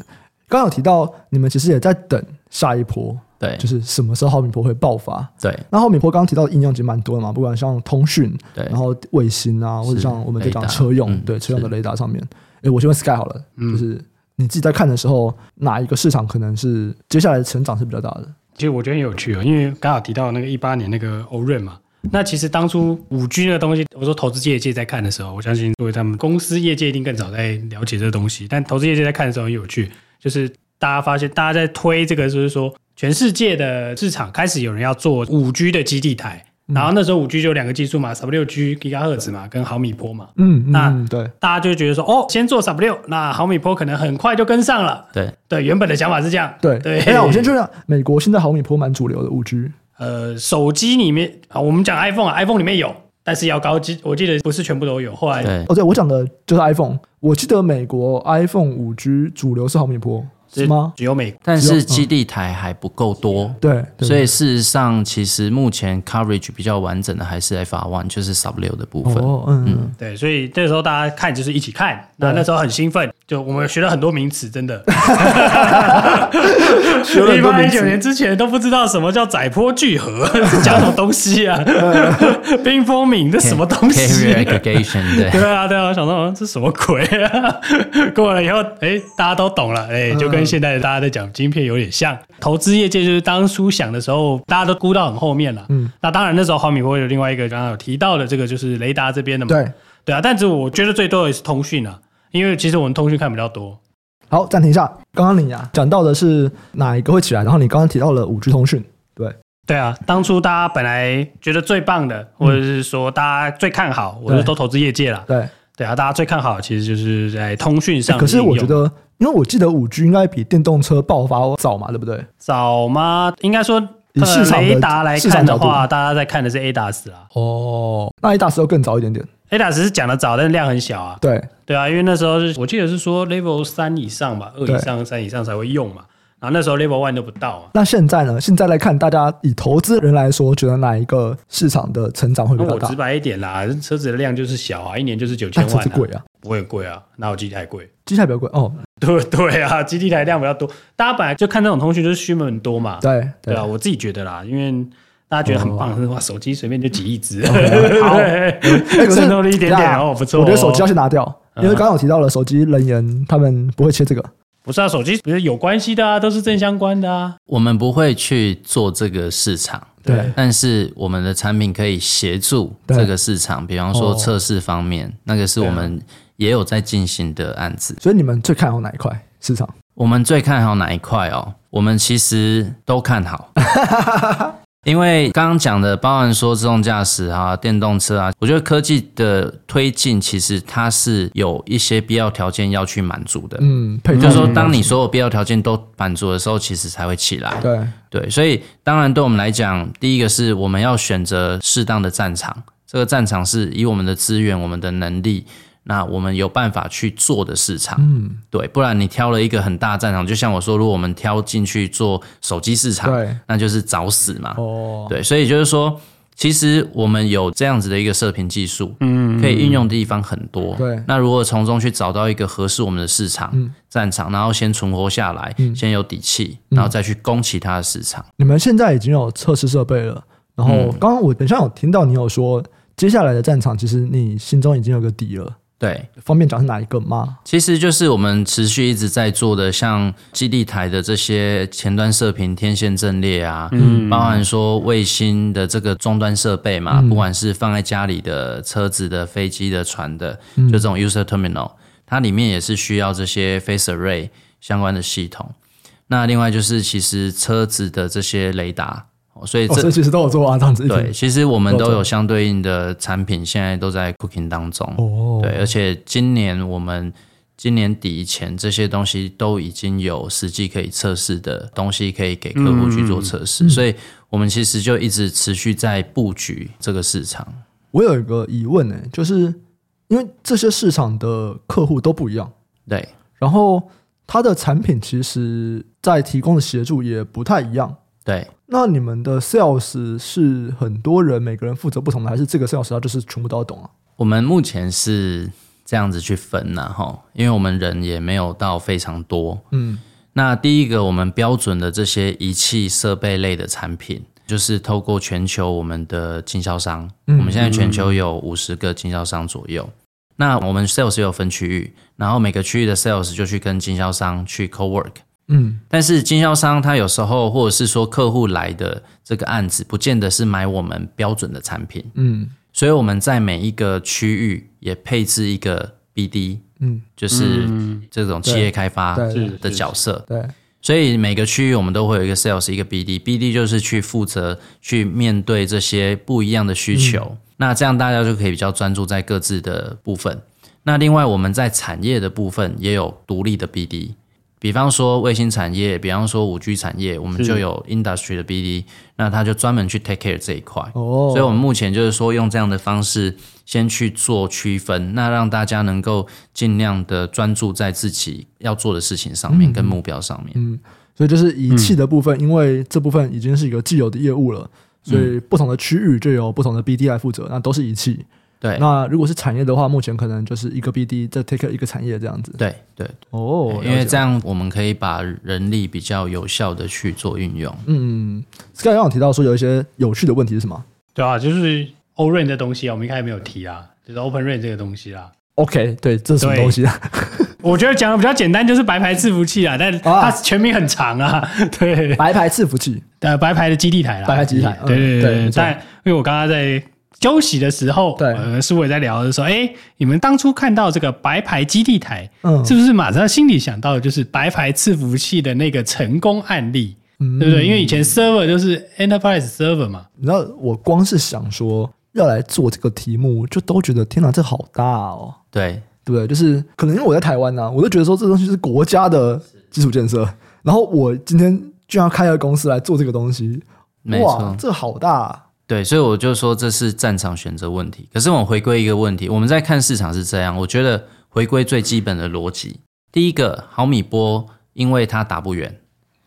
刚刚有提到你们其实也在等下一波，对，就是什么时候毫米波会爆发？对。那毫米波刚刚提到的应用其实蛮多的嘛，不管像通讯，对，然后卫星啊，或者像我们这讲车用，对，车用的雷达上面。哎，我先问 Sky 好了，嗯、就是你自己在看的时候，哪一个市场可能是接下来的成长是比较大的？其实我觉得很有趣哦，因为刚好提到那个一八年那个欧润嘛。那其实当初五 G 那个东西，我说投资业界在看的时候，我相信作为他们公司业界一定更早在了解这个东西。但投资业界在看的时候很有趣，就是大家发现大家在推这个，就是说全世界的市场开始有人要做五 G 的基地台。然后那时候五 G 就有两个技术嘛，十六 G 吉赫兹嘛，跟毫米波嘛。嗯，那对，大家就觉得说，哦，先做十六，那毫米波可能很快就跟上了。对对，原本的想法是这样。对对。哎呀，我先说一下，美国现在毫米波蛮主流的五 G。呃，手机里面啊，我们讲 iPhone 啊，iPhone 里面有，但是要高级，我记得不是全部都有。后来，对哦，对，我讲的就是 iPhone，我记得美国 iPhone 五 G 主流是毫米波。是吗？只有美，但是基地台还不够多，对，所以事实上，其实目前 coverage 比较完整的还是 FR One，就是 Sub 六的部分。嗯，对，所以这时候大家看就是一起看，那那时候很兴奋，就我们学了很多名词，真的。一八一九年之前都不知道什么叫载波聚合，是 讲什么东西啊？冰封敏这什么东西？Aggregation 对。对啊，对啊，我想说这什么鬼啊？过了以后，哎，大家都懂了，哎，就跟。现在大家在讲晶片有点像投资业界，就是当初想的时候，大家都估到很后面了。嗯，那当然那时候毫米波有另外一个刚刚有提到的这个就是雷达这边的嘛。对对啊，但是我觉得最多的是通讯啊，因为其实我们通讯看比较多。好，暂停一下，刚刚你啊讲到的是哪一个会起来？然后你刚刚提到了五 G 通讯，对对啊，当初大家本来觉得最棒的，或者是说大家最看好，我就都投资业界了。对对啊，大家最看好其实就是在通讯上。可是我觉得。因为我记得五 G 应该比电动车爆发早嘛，对不对？早吗？应该说，以市场雷达来看的话，大家在看的是 ADAS 啊。哦，那 ADAS 要更早一点点。ADAS 是讲的早，但是量很小啊。对对啊，因为那时候是我记得是说 Level 三以上吧，二以上、三以上才会用嘛。然后那时候 Level One 都不到啊。那现在呢？现在来看，大家以投资人来说，觉得哪一个市场的成长会比较大？我直白一点啦，车子的量就是小啊，一年就是九千万。车子贵啊？不会贵啊，哪有机台贵？机台比较贵哦。对对啊，基地台量比较多，大家本来就看这种通讯就是需求很多嘛。对对啊，我自己觉得啦，因为大家觉得很棒，哇，手机随便就几亿只，好，渗透力一点点哦，不错。我觉得手机要先拿掉，因为刚刚我提到了手机人员他们不会切这个。不是啊，手机不是有关系的啊，都是正相关的啊。我们不会去做这个市场，对，但是我们的产品可以协助这个市场，比方说测试方面，那个是我们也有在进行的案子。所以你们最看好哪一块市场？我们最看好哪一块哦？我们其实都看好。因为刚刚讲的，包含说自动驾驶啊、电动车啊，我觉得科技的推进其实它是有一些必要条件要去满足的。嗯，就是说，当你所有必要条件都满足的时候，其实才会起来。对对，所以当然对我们来讲，第一个是我们要选择适当的战场，这个战场是以我们的资源、我们的能力。那我们有办法去做的市场，嗯，对，不然你挑了一个很大战场，就像我说，如果我们挑进去做手机市场，对，那就是找死嘛，哦，对，所以就是说，其实我们有这样子的一个射频技术，嗯，可以运用的地方很多，对。那如果从中去找到一个合适我们的市场战场，然后先存活下来，先有底气，然后再去攻其他的市场。你们现在已经有测试设备了，然后刚刚我等下有听到你有说，接下来的战场其实你心中已经有个底了。对，方便讲是哪一个吗？其实就是我们持续一直在做的，像基地台的这些前端射频、天线阵列啊，嗯，包含说卫星的这个终端设备嘛，嗯、不管是放在家里的车子的、飞机的、船的，就这种 user terminal，它里面也是需要这些 phased array 相关的系统。那另外就是其实车子的这些雷达。所以这、哦、其实都有做啊，这样子。对，其实我们都有相对应的产品，现在都在 cooking 当中。哦。对，而且今年我们今年底以前，这些东西都已经有实际可以测试的东西，可以给客户去做测试。嗯、所以，我们其实就一直持续在布局这个市场。我有一个疑问呢，就是因为这些市场的客户都不一样，对，然后它的产品其实在提供的协助也不太一样，对。那你们的 sales 是很多人，每个人负责不同的，还是这个 sales 他就是全部都要懂啊？我们目前是这样子去分呐，哈，因为我们人也没有到非常多。嗯，那第一个我们标准的这些仪器设备类的产品，就是透过全球我们的经销商，嗯、我们现在全球有五十个经销商左右。那我们 sales 有分区域，然后每个区域的 sales 就去跟经销商去 co-work。嗯，但是经销商他有时候或者是说客户来的这个案子，不见得是买我们标准的产品。嗯，所以我们在每一个区域也配置一个 BD，嗯，就是这种企业开发的角色。对，所以每个区域我们都会有一个 sales，一个 BD，BD 就是去负责去面对这些不一样的需求。那这样大家就可以比较专注在各自的部分。那另外我们在产业的部分也有独立的 BD。比方说卫星产业，比方说五 G 产业，我们就有 industry 的 BD，那他就专门去 take care 这一块。哦，所以我们目前就是说用这样的方式先去做区分，那让大家能够尽量的专注在自己要做的事情上面跟目标上面。嗯，所以就是仪器的部分，因为这部分已经是一个既有的业务了，所以不同的区域就有不同的 BD 来负责，那都是仪器。对，那如果是产业的话，目前可能就是一个 BD 再 take 一个产业这样子。对对哦，因为这样我们可以把人力比较有效的去做运用。嗯，刚才刚有提到说有一些有趣的问题是什么？对啊，就是 O-RAN 的东西啊，我们一开始没有提啊，就是 Open RAN 这个东西啦。OK，对，这是什么东西啊？我觉得讲的比较简单，就是白牌伺服器啊，但它全名很长啊。对，白牌伺服器，呃，白牌的基地台啦，白牌基地台。对对对，但因为我刚刚在。休息的时候，对，呃，书纬在聊的时候，哎，你们当初看到这个白牌基地台，嗯，是不是马上心里想到的就是白牌伺服器的那个成功案例，嗯、对不对？因为以前 server 就是 enterprise server 嘛。你知道，我光是想说要来做这个题目，就都觉得天哪，这好大哦。对，对不对？就是可能因为我在台湾呢、啊，我都觉得说这东西是国家的基础建设，然后我今天居然要开个公司来做这个东西，没错，哇，这好大、啊。对，所以我就说这是战场选择问题。可是我回归一个问题，我们在看市场是这样。我觉得回归最基本的逻辑，第一个毫米波，因为它打不远，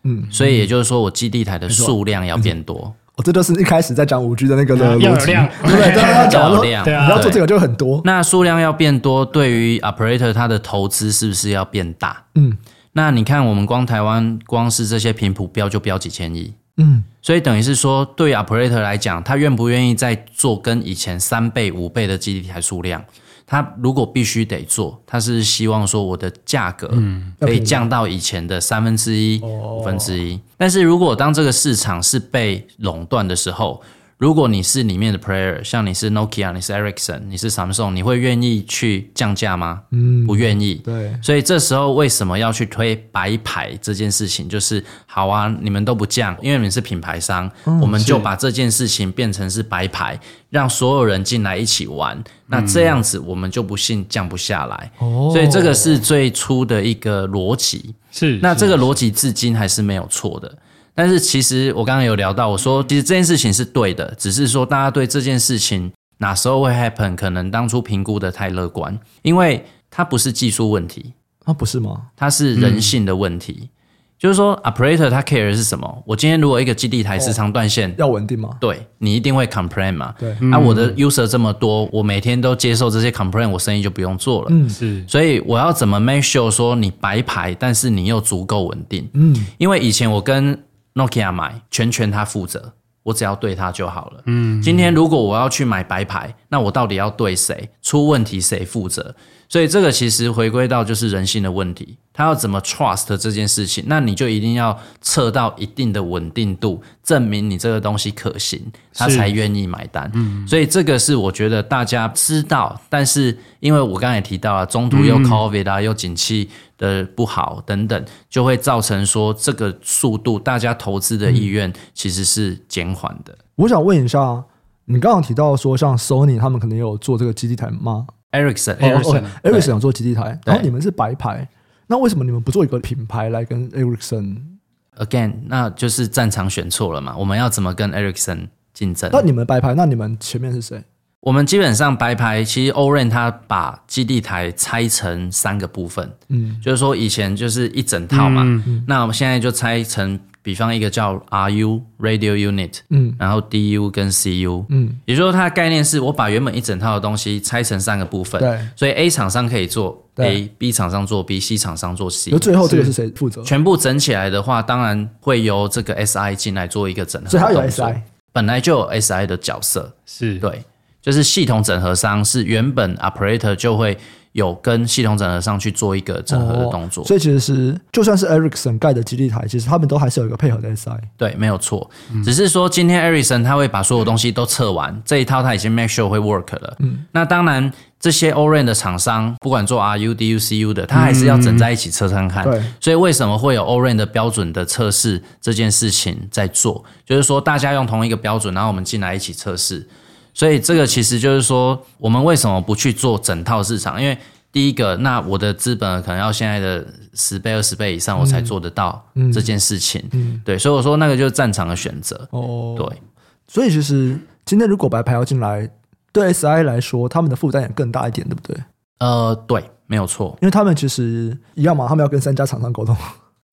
嗯，所以也就是说我基地台的数量要变多。哦，这就是一开始在讲五 G 的那个的逻辑，要有量，对不对？要有量，对啊，你要做这个就很多。那数量要变多，对于 operator 它的投资是不是要变大？嗯，那你看我们光台湾光是这些频谱标就标几千亿。嗯，所以等于是说，对 operator 来讲，他愿不愿意再做跟以前三倍、五倍的基地台数量？他如果必须得做，他是希望说我的价格可以降到以前的三分之一、五分之一。但是如果当这个市场是被垄断的时候，如果你是里面的 player，像你是 Nokia，你是 Ericsson，你是 Samsung，你会愿意去降价吗？嗯，不愿意。对，所以这时候为什么要去推白牌这件事情？就是好啊，你们都不降，因为你们是品牌商，嗯、我们就把这件事情变成是白牌，让所有人进来一起玩。那这样子我们就不信降不下来。哦，所以这个是最初的一个逻辑。是，那这个逻辑至今还是没有错的。但是其实我刚刚有聊到，我说其实这件事情是对的，只是说大家对这件事情哪时候会 happen，可能当初评估的太乐观，因为它不是技术问题，啊不是吗？它是人性的问题。嗯、就是说，operator 他 care 的是什么？我今天如果一个基地台时常断线，要稳定吗？对，你一定会 complain 嘛。对，那、啊、我的 user 这么多，我每天都接受这些 complain，我生意就不用做了。嗯，是。所以我要怎么 make sure 说你白牌，但是你又足够稳定？嗯，因为以前我跟 Nokia 买全权他负责，我只要对他就好了。嗯，今天如果我要去买白牌，那我到底要对谁？出问题谁负责？所以这个其实回归到就是人性的问题，他要怎么 trust 这件事情？那你就一定要测到一定的稳定度，证明你这个东西可行，他才愿意买单。嗯，所以这个是我觉得大家知道，但是因为我刚才也提到了，中途又 COVID 啊，又景气的不好等等，就会造成说这个速度，大家投资的意愿其实是减缓的。我想问一下，你刚刚提到说像 Sony 他们可能有做这个基地台吗？Ericsson，Ericsson，Ericsson 想做基地台，然后你们是白牌，那为什么你们不做一个品牌来跟 Ericsson？Again，那就是战场选错了嘛？我们要怎么跟 Ericsson 竞争？那你们白牌，那你们前面是谁？我们基本上白牌，其实 Orange 它把基地台拆成三个部分，嗯，就是说以前就是一整套嘛，嗯、那我们现在就拆成。比方一个叫 RU Radio Unit，嗯，然后 DU 跟 CU，嗯，也就是说它的概念是我把原本一整套的东西拆成三个部分，对，所以 A 厂商可以做 A，B 厂商做 B，C 厂商做 C。那最后这个是谁负责？全部整起来的话，当然会由这个 SI 进来做一个整合。所以它有 SI，本来就有 SI 的角色，是。对，就是系统整合商是原本 Operator 就会。有跟系统整合上去做一个整合的动作，哦、所以其实是就算是 Ericsson 盖的基地台，其实他们都还是有一个配合的 SI。对，没有错，嗯、只是说今天 Ericsson 他会把所有东西都测完，这一套他已经 make sure 会 work 了。嗯，那当然这些 ORAN 的厂商，不管做 RU、DU、CU 的，他还是要整在一起测看看。对、嗯，所以为什么会有 ORAN 的标准的测试这件事情在做？就是说大家用同一个标准，然后我们进来一起测试。所以这个其实就是说，我们为什么不去做整套市场？因为第一个，那我的资本可能要现在的十倍、二十倍以上，我才做得到这件事情。嗯嗯、对，所以我说那个就是战场的选择。哦，对。所以其实今天如果白牌要进来，对 SI 来说，他们的负担也更大一点，对不对？呃，对，没有错，因为他们其实一样嘛，他们要跟三家厂商沟通。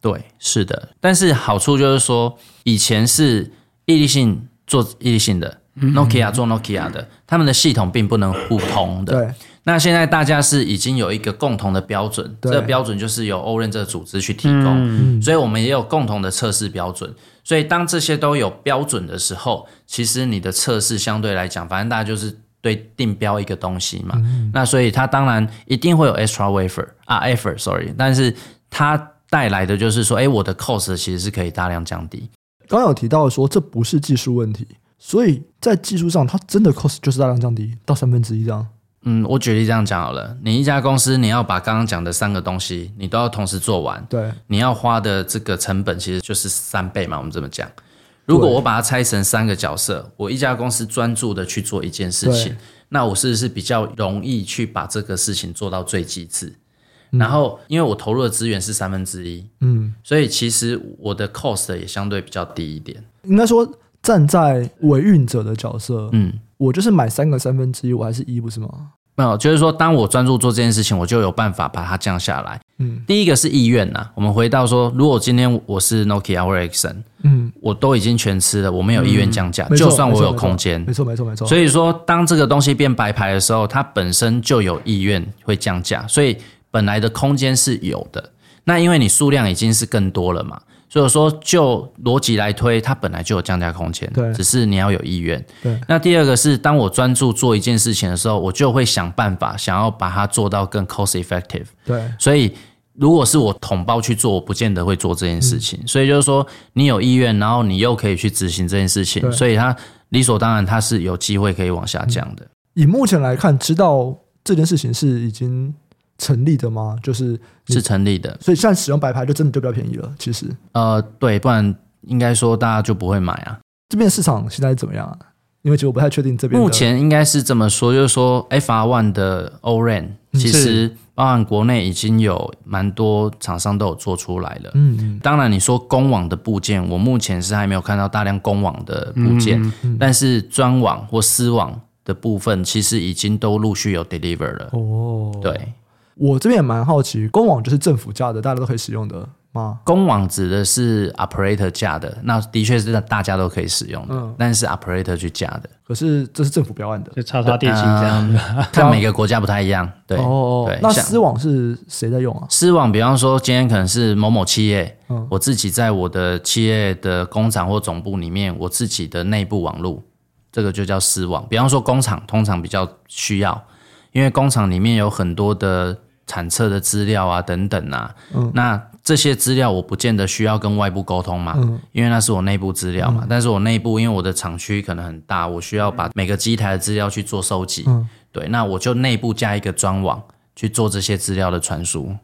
对，是的。但是好处就是说，以前是毅力性做毅力性的。Nokia 做 Nokia 的，他们的系统并不能互通的。对。那现在大家是已经有一个共同的标准，这个标准就是由 Orange 这个组织去提供，所以我们也有共同的测试标准。所以当这些都有标准的时候，其实你的测试相对来讲，反正大家就是对定标一个东西嘛。那所以它当然一定会有 extra wafer 啊 effort，sorry，但是它带来的就是说，哎，我的 cost 其实是可以大量降低。刚刚有提到说，这不是技术问题。所以在技术上，它真的 cost 就是大量降低到三分之一这样。嗯，我举例这样讲好了，你一家公司你要把刚刚讲的三个东西，你都要同时做完，对，你要花的这个成本其实就是三倍嘛。我们这么讲，如果我把它拆成三个角色，我一家公司专注的去做一件事情，那我是不是比较容易去把这个事情做到最极致？嗯、然后，因为我投入的资源是三分之一，嗯，所以其实我的 cost 也相对比较低一点。应该说。站在维运者的角色，嗯，我就是买三个三分之一，我还是一，不是吗？没有，就是说，当我专注做这件事情，我就有办法把它降下来。嗯，第一个是意愿呐。我们回到说，如果今天我是 Nokia 或 Ericsson，嗯，我都已经全吃了，我没有意愿降价，就算我有空间，没错，没错，没错。所以说，当这个东西变白牌的时候，它本身就有意愿会降价，所以本来的空间是有的。那因为你数量已经是更多了嘛。所以说，就逻辑来推，它本来就有降价空间，对，只是你要有意愿。对。那第二个是，当我专注做一件事情的时候，我就会想办法，想要把它做到更 cost effective。对。所以，如果是我统包去做，我不见得会做这件事情。嗯。所以就是说，你有意愿，然后你又可以去执行这件事情，所以它理所当然它是有机会可以往下降的。以目前来看，知道这件事情是已经成立的吗？就是是成立的，所以现在使用白牌就真的就比较便宜了。其实，呃，对，不然应该说大家就不会买啊。这边市场现在怎么样啊？因为其实我不太确定这边。目前应该是这么说，就是说 FR One 的 O-RAN 其实包含国内已经有蛮多厂商都有做出来了。嗯，当然你说公网的部件，我目前是还没有看到大量公网的部件，嗯嗯、但是专网或私网的部分，其实已经都陆续有 deliver 了。哦，对，我这边也蛮好奇，公网就是政府架的，大家都可以使用的吗。公网指的是 operator 架的，那的确是大家都可以使用的，嗯、但是 operator 去架的。可是这是政府标案的，就插插电信这样的，呃、看每个国家不太一样。对，哦、对。那私网是谁在用啊？私网，比方说今天可能是某某企业，嗯、我自己在我的企业的工厂或总部里面，我自己的内部网络，这个就叫私网。比方说工厂通常比较需要，因为工厂里面有很多的产测的资料啊等等啊，嗯、那。这些资料我不见得需要跟外部沟通嘛，嗯、因为那是我内部资料嘛。嗯、但是我内部因为我的厂区可能很大，我需要把每个机台的资料去做收集。嗯、对，那我就内部加一个专网去做这些资料的传输。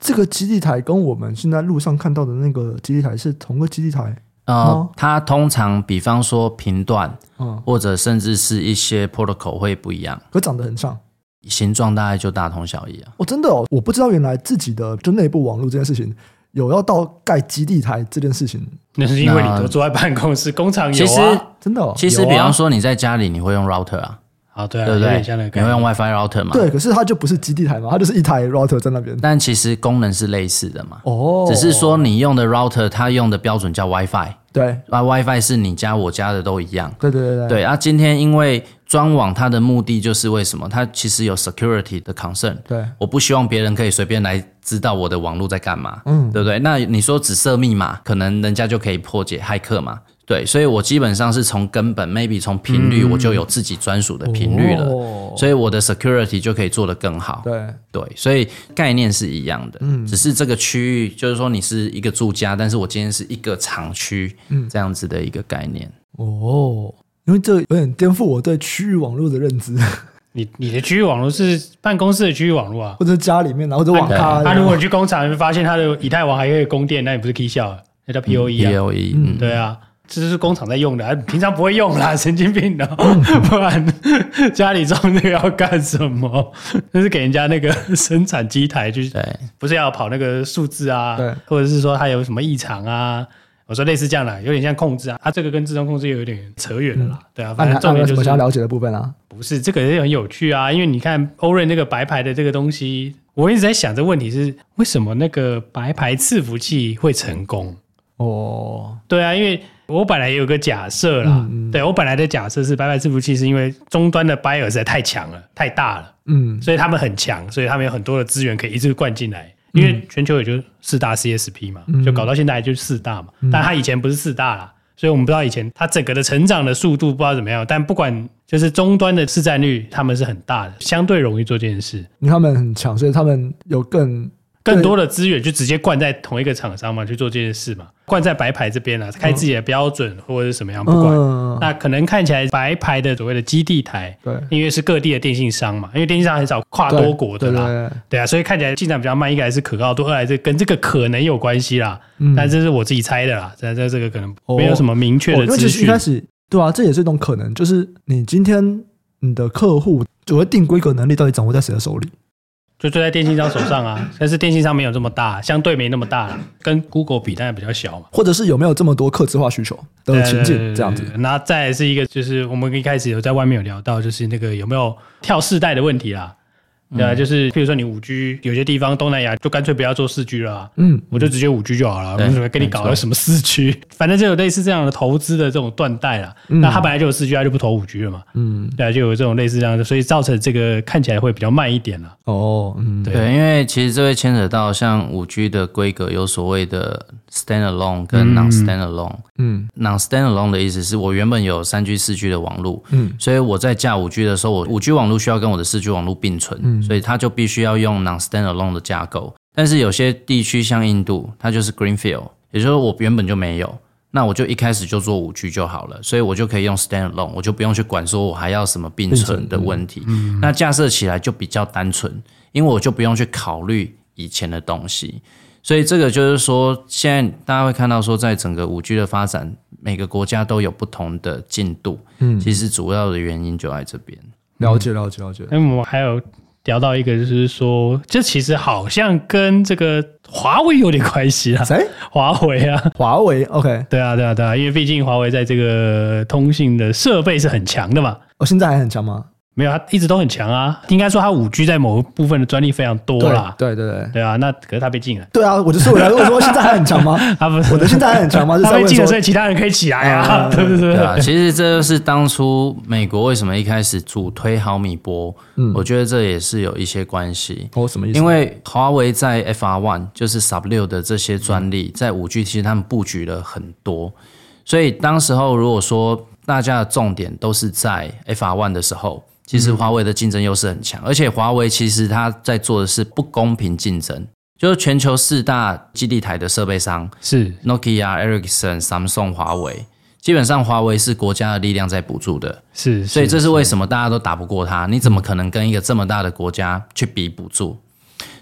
这个基地台跟我们现在路上看到的那个基地台是同个基地台？呃，它通常比方说频段，嗯、或者甚至是一些 protocol 会不一样，可长得很像。形状大概就大同小异啊！哦，真的哦，我不知道原来自己的就内部网络这件事情有要到盖基地台这件事情。那是因为你都坐在办公室，工厂有啊，其实真的哦。其实比方说你在家里，你会用 router 啊。啊，对啊，对不对？你会用 WiFi router 吗？对，可是它就不是基地台嘛，它就是一台 router 在那边。但其实功能是类似的嘛。哦。只是说你用的 router，它用的标准叫 WiFi。对。啊，WiFi 是你家我家的都一样。对对对对。对啊，今天因为专网它的目的就是为什么？它其实有 security 的 concern。对。我不希望别人可以随便来知道我的网络在干嘛。嗯。对不对？那你说只设密码，可能人家就可以破解骇客嘛？对，所以我基本上是从根本，maybe 从频率我就有自己专属的频率了，嗯、所以我的 security 就可以做得更好。对对，所以概念是一样的，嗯，只是这个区域就是说你是一个住家，但是我今天是一个厂区，嗯，这样子的一个概念。哦，因为这有点颠覆我对区域网络的认知。你你的区域网络是办公室的区域网络啊，或者家里面，然后就网咖。他如果你去工厂，你会发现他的以太网还可以供电，那也不是 K 笑，那叫 POE 啊。POE，嗯，对啊。这是工厂在用的，平常不会用啦，神经病的，不然家里装那个要干什么？那是给人家那个生产机台去，对，不是要跑那个数字啊，对，或者是说它有什么异常啊？我说类似这样的，有点像控制啊，它这个跟自动控制又有点扯远了啦，嗯、对啊，反正重点就是想要了解的部分啊，不是这个也很有趣啊，因为你看 O-RAN 那个白牌的这个东西，我一直在想这个问题是为什么那个白牌伺服器会成功？哦，对啊，因为。我本来也有个假设啦，嗯嗯、对我本来的假设是白牌伺服器是因为终端的 buyer 实在太强了，太大了，嗯，所以他们很强，所以他们有很多的资源可以一直灌进来，因为全球也就四大 CSP 嘛，嗯、就搞到现在就四大嘛，嗯、但它以前不是四大啦，所以我们不知道以前它整个的成长的速度不知道怎么样，但不管就是终端的市占率，他们是很大的，相对容易做这件事，因为他们很强，所以他们有更。更多的资源就直接灌在同一个厂商嘛，去做这件事嘛，灌在白牌这边了，开自己的标准或者是什么样，不管。嗯、那可能看起来白牌的所谓的基地台，对，因为是各地的电信商嘛，因为电信商很少跨多国的啦，对，啊，所以看起来进展比较慢，一个还是可靠度，二来是跟这个可能有关系啦。嗯、但这是我自己猜的啦，在在这个可能没有什么明确的资讯。一开始，对啊，这也是一种可能，就是你今天你的客户所谓定规格能力到底掌握在谁的手里？就坐在电信商手上啊，但是电信商没有这么大，相对没那么大，跟 Google 比当然比较小嘛。或者是有没有这么多客制化需求的情境这样子？那再来是一个，就是我们一开始有在外面有聊到，就是那个有没有跳世代的问题啦。对啊，就是譬如说你五 G 有些地方东南亚就干脆不要做四 G 了，啊，嗯，我就直接五 G 就好了，为什么跟你搞个什么四 G？反正就有类似这样的投资的这种断代了。嗯、那他本来就有四 G，他就不投五 G 了嘛，嗯，对啊，就有这种类似这样的，所以造成这个看起来会比较慢一点了。哦，嗯，对，对，因为其实这会牵扯到像五 G 的规格有所谓的 standalone 跟 non-standalone。嗯，non-standalone 的意思是我原本有三 G、四 G 的网络，嗯，所以我在架五 G 的时候，我五 G 网络需要跟我的四 G 网络并存，嗯。所以它就必须要用 non-standalone 的架构，但是有些地区像印度，它就是 greenfield，也就是说我原本就没有，那我就一开始就做五 G 就好了，所以我就可以用 standalone，我就不用去管说我还要什么并存的问题。嗯、那架设起来就比较单纯，因为我就不用去考虑以前的东西。所以这个就是说，现在大家会看到说，在整个五 G 的发展，每个国家都有不同的进度。嗯，其实主要的原因就在这边。了解，了解，了解。那我们还有聊到一个，就是说，这其实好像跟这个华为有点关系啊。谁？华为啊，华为。OK，对啊，对啊，对啊，因为毕竟华为在这个通信的设备是很强的嘛。哦，现在还很强吗？没有，他一直都很强啊。应该说，他五 G 在某个部分的专利非常多啦。对对对，对啊。那可是他被禁了。对啊，我就说，我就说，现在还很强吗？他 不是，我的现在还很强吗？它被禁了，所以其他人可以起来啊，对不对？对啊。其实这就是当初美国为什么一开始主推毫米波，嗯，我觉得这也是有一些关系。哦，什么意思？因为华为在 FR One 就是 Sub 六的这些专利，在五 G 其实他们布局了很多，所以当时候如果说大家的重点都是在 FR One 的时候。其实华为的竞争优势很强，而且华为其实它在做的是不公平竞争，就是全球四大基地台的设备商是 Nokia、Ericsson、Samsung、华为，基本上华为是国家的力量在补助的，是，所以这是为什么大家都打不过它？你怎么可能跟一个这么大的国家去比补助？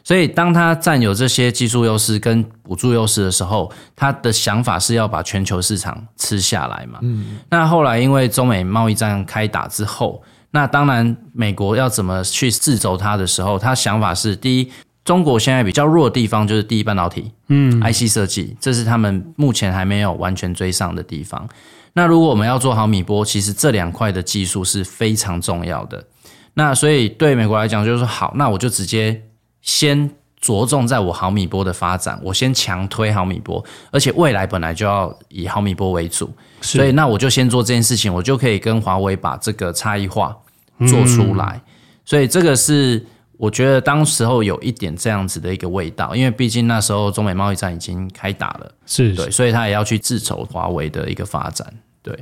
所以当他占有这些技术优势跟补助优势的时候，他的想法是要把全球市场吃下来嘛？嗯，那后来因为中美贸易战开打之后。那当然，美国要怎么去制肘它的时候，他想法是：第一，中国现在比较弱的地方就是第一半导体，嗯，IC 设计，这是他们目前还没有完全追上的地方。那如果我们要做好米波，其实这两块的技术是非常重要的。那所以对美国来讲，就是说好，那我就直接先着重在我毫米波的发展，我先强推毫米波，而且未来本来就要以毫米波为主，所以那我就先做这件事情，我就可以跟华为把这个差异化。做出来，所以这个是我觉得当时候有一点这样子的一个味道，因为毕竟那时候中美贸易战已经开打了，是。对，所以他也要去自筹华为的一个发展，对，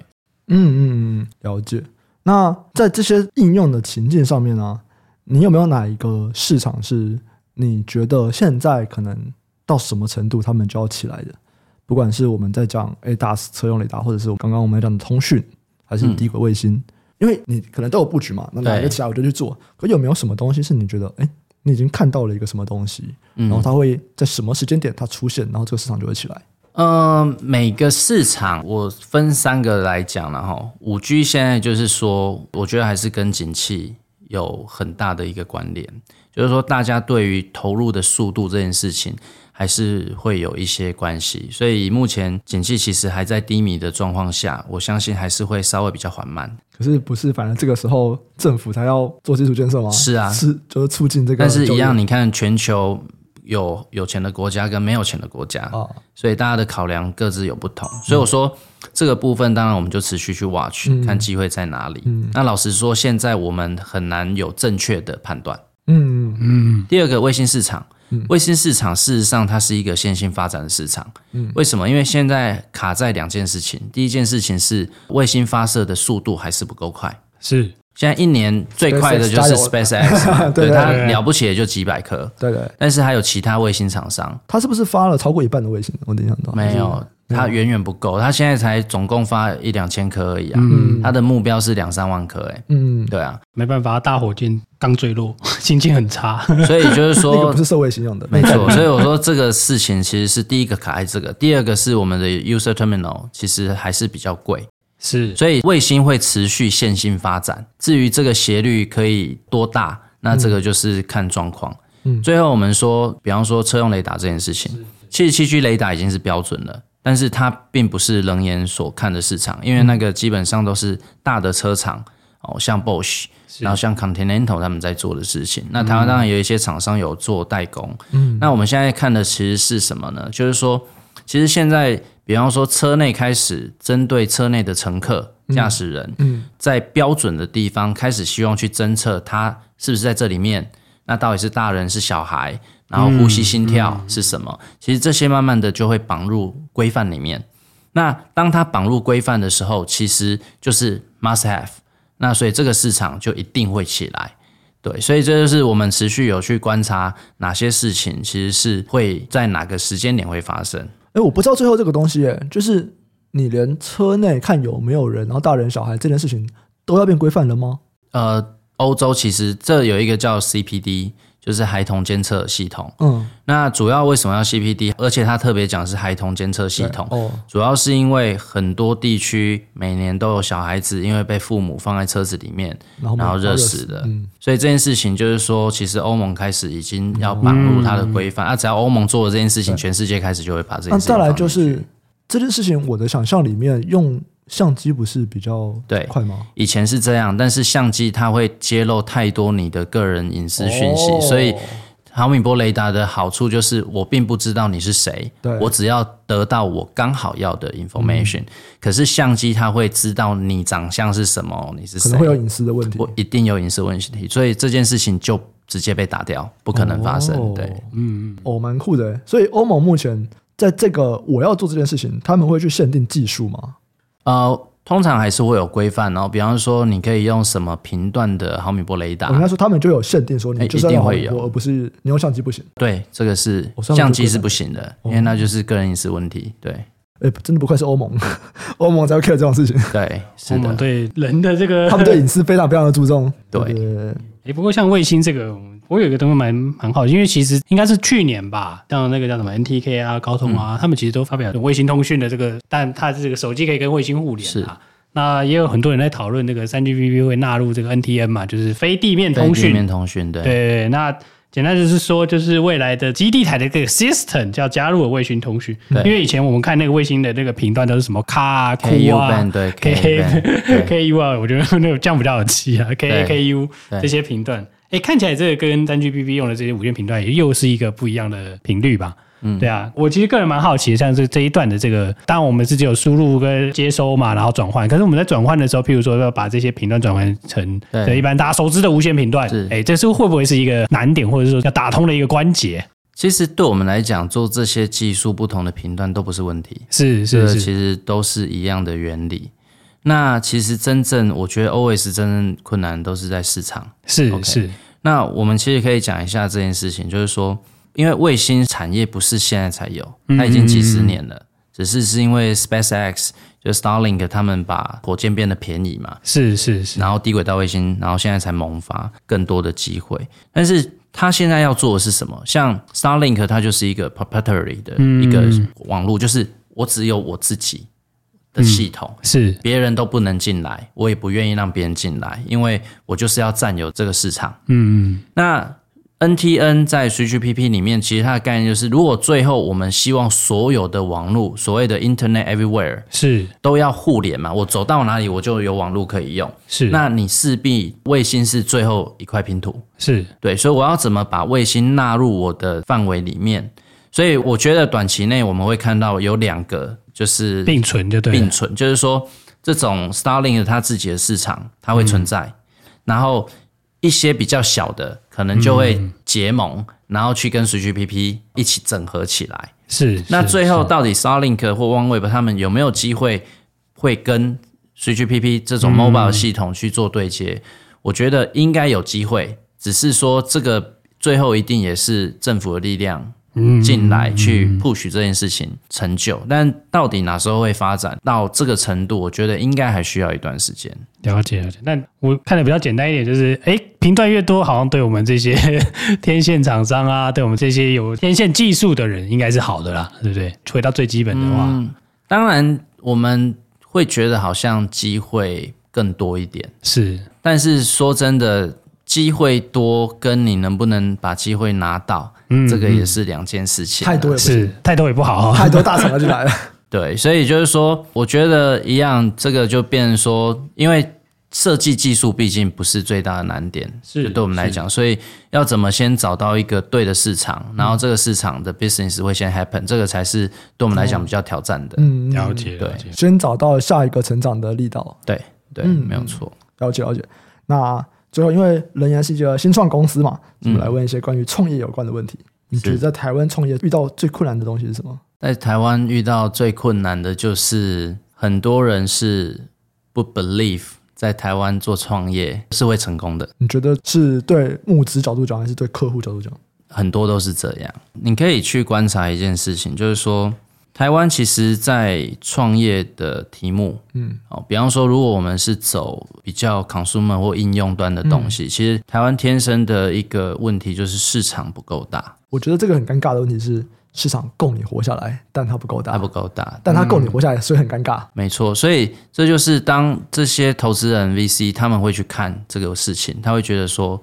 嗯嗯嗯，了解。那在这些应用的情境上面呢、啊，你有没有哪一个市场是你觉得现在可能到什么程度他们就要起来的？不管是我们在讲 ADAS 车用雷达，或者是刚刚我们讲的通讯，还是低轨卫星。嗯因为你可能都有布局嘛，那哪一个起来我就去做。可有没有什么东西是你觉得，哎、欸，你已经看到了一个什么东西，然后它会在什么时间点它出现，然后这个市场就会起来？嗯，每个市场我分三个来讲了哈。五 G 现在就是说，我觉得还是跟景气有很大的一个关联，就是说大家对于投入的速度这件事情。还是会有一些关系，所以目前景气其实还在低迷的状况下，我相信还是会稍微比较缓慢。可是不是，反正这个时候政府才要做基础建设吗？是啊，是就是促进这个。但是，一样，你看全球有有钱的国家跟没有钱的国家，哦，所以大家的考量各自有不同。所以我说这个部分，当然我们就持续去 watch，嗯，看机会在哪里。嗯，那老实说，现在我们很难有正确的判断。嗯嗯。第二个卫星市场。卫星市场事实上它是一个线性发展的市场。嗯，为什么？因为现在卡在两件事情。第一件事情是卫星发射的速度还是不够快。是，现在一年最快的就是 SpaceX，对，它了不起也就几百颗。对对。但是还有其他卫星厂商，它是不是发了超过一半的卫星？我没想到。没有。它远远不够，它现在才总共发一两千颗而已啊。嗯，它的目标是两三万颗，哎，嗯，对啊，没办法，大火箭刚坠落，心情很差，所以就是说，那个不是社会信用的，没错。所以我说这个事情其实是第一个卡在这个，第二个是我们的 user terminal 其实还是比较贵，是，所以卫星会持续线性发展。至于这个斜率可以多大，那这个就是看状况。嗯，最后我们说，比方说车用雷达这件事情，七十七 G 雷达已经是标准了。但是它并不是人眼所看的市场，因为那个基本上都是大的车厂哦，像 Bosch，然后像 Continental 他们在做的事情。那台湾当然有一些厂商有做代工。嗯，那我们现在看的其实是什么呢？就是说，其实现在比方说车内开始针对车内的乘客、驾驶人，嗯，在标准的地方开始希望去侦测他是不是在这里面，那到底是大人是小孩？然后呼吸、心跳是什么？其实这些慢慢的就会绑入规范里面。那当它绑入规范的时候，其实就是 must have。那所以这个市场就一定会起来。对，所以这就是我们持续有去观察哪些事情，其实是会在哪个时间点会发生。哎，我不知道最后这个东西，就是你连车内看有没有人，然后大人小孩这件事情都要变规范了吗？呃，欧洲其实这有一个叫 CPD。就是孩童监测系统，嗯，那主要为什么要 CPD？而且他特别讲是孩童监测系统，哦，主要是因为很多地区每年都有小孩子因为被父母放在车子里面，然后热死的，嗯，所以这件事情就是说，其实欧盟开始已经要绑入它的规范，那、嗯啊、只要欧盟做了这件事情，全世界开始就会把这件事情。那再来就是这件事情，我的想象里面用。相机不是比较对快吗？以前是这样，但是相机它会揭露太多你的个人隐私讯息，哦、所以毫米波雷达的好处就是我并不知道你是谁，我只要得到我刚好要的 information、嗯。可是相机它会知道你长相是什么，你是谁，可能会有隐私的问题，我一定有隐私问题，所以这件事情就直接被打掉，不可能发生。哦、对，嗯，哦，蛮酷的。所以欧盟目前在这个我要做这件事情，他们会去限定技术吗？呃，通常还是会有规范，然后比方说，你可以用什么频段的毫米波雷达？我应该说他们就有限定，说你就是要用毫米波，而不是你用相机不行。对，这个是相机是不行的，因为那就是个人隐私问题。对，哎，真的不愧是欧盟，欧盟才会 care 这种事情。对，是的，对人的这个，他们对隐私非常非常的注重。对，哎，不过像卫星这个。我有一个东西蛮蛮好，因为其实应该是去年吧，像那个叫什么 NTK 啊、高通啊，嗯、他们其实都发表卫星通讯的这个，但它这个手机可以跟卫星互联啊。是那也有很多人在讨论这个三 GPP 会纳入这个 NTN 嘛，就是非地面通讯。地面通讯对。对，那简单就是说，就是未来的基地台的这个 system 就要加入了卫星通讯，因为以前我们看那个卫星的那个频段都是什么 Ka 啊、Ku 啊、对 K Ku 啊，我觉得那个这样比较有气啊，K A K U 这些频段。哎，看起来这个跟 3GPP 用的这些无线频段也又是一个不一样的频率吧？嗯，对啊，我其实个人蛮好奇，像是这一段的这个，当然我们是只有输入跟接收嘛，然后转换。可是我们在转换的时候，譬如说要把这些频段转换成对一般大家熟知的无线频段，哎，这是会不会是一个难点，或者说要打通的一个关节？其实对我们来讲，做这些技术不同的频段都不是问题，是是是，其实都是一样的原理。那其实真正我觉得 OS 真正困难都是在市场，是 okay 是。那我们其实可以讲一下这件事情，就是说，因为卫星产业不是现在才有，它已经几十年了，嗯嗯嗯只是是因为 SpaceX 就 Starlink 他们把火箭变得便宜嘛，是是是，然后低轨道卫星，然后现在才萌发更多的机会。但是他现在要做的是什么？像 Starlink 它就是一个 proprietary 的一个网络，就是我只有我自己。的系统、嗯、是别人都不能进来，我也不愿意让别人进来，因为我就是要占有这个市场。嗯，那 NTN 在 CGPP 里面，其实它的概念就是，如果最后我们希望所有的网络，所谓的 Internet Everywhere 是都要互联嘛，我走到哪里我就有网络可以用。是，那你势必卫星是最后一块拼图。是对，所以我要怎么把卫星纳入我的范围里面？所以我觉得短期内我们会看到有两个。就是并存就对，并存就是说，这种 Starlink 它自己的市场它会存在，嗯、然后一些比较小的可能就会结盟，嗯、然后去跟 3GPP 一起整合起来。是，那最后到底 Starlink 或 OneWeb 他们有没有机会会跟 3GPP 这种 mobile 系统去做对接？嗯、我觉得应该有机会，只是说这个最后一定也是政府的力量。进来去 push 这件事情成就，嗯嗯、但到底哪时候会发展到这个程度？我觉得应该还需要一段时间。了解了解。那我看的比较简单一点，就是哎，频段越多，好像对我们这些 天线厂商啊，对我们这些有天线技术的人，应该是好的啦，对不对？回到最基本的话，嗯、当然我们会觉得好像机会更多一点，是。但是说真的。机会多，跟你能不能把机会拿到，嗯、这个也是两件事情。太多也是，太多也不好，太多大厂就来了。对，所以就是说，我觉得一样，这个就变成说，因为设计技术毕竟不是最大的难点，是对我们来讲，所以要怎么先找到一个对的市场，然后这个市场的 business 会先 happen，这个才是对我们来讲比较挑战的。嗯，了解，对，先找到下一个成长的力道。对，对，嗯、没有错。了解，了解。那。最后，因为人言是一个新创公司嘛，我们来问一些关于创业有关的问题。嗯、你觉得在台湾创业遇到最困难的东西是什么？在台湾遇到最困难的就是很多人是不 believe 在台湾做创业是会成功的。你觉得是对募资角度讲，还是对客户角度讲？很多都是这样。你可以去观察一件事情，就是说。台湾其实，在创业的题目，嗯，哦，比方说，如果我们是走比较 consumer 或应用端的东西，嗯、其实台湾天生的一个问题就是市场不够大。我觉得这个很尴尬的问题是，市场够你活下来，但它不够大，它不够大，但它够你活下来，所以很尴尬。没错，所以这就是当这些投资人 VC 他们会去看这个事情，他会觉得说，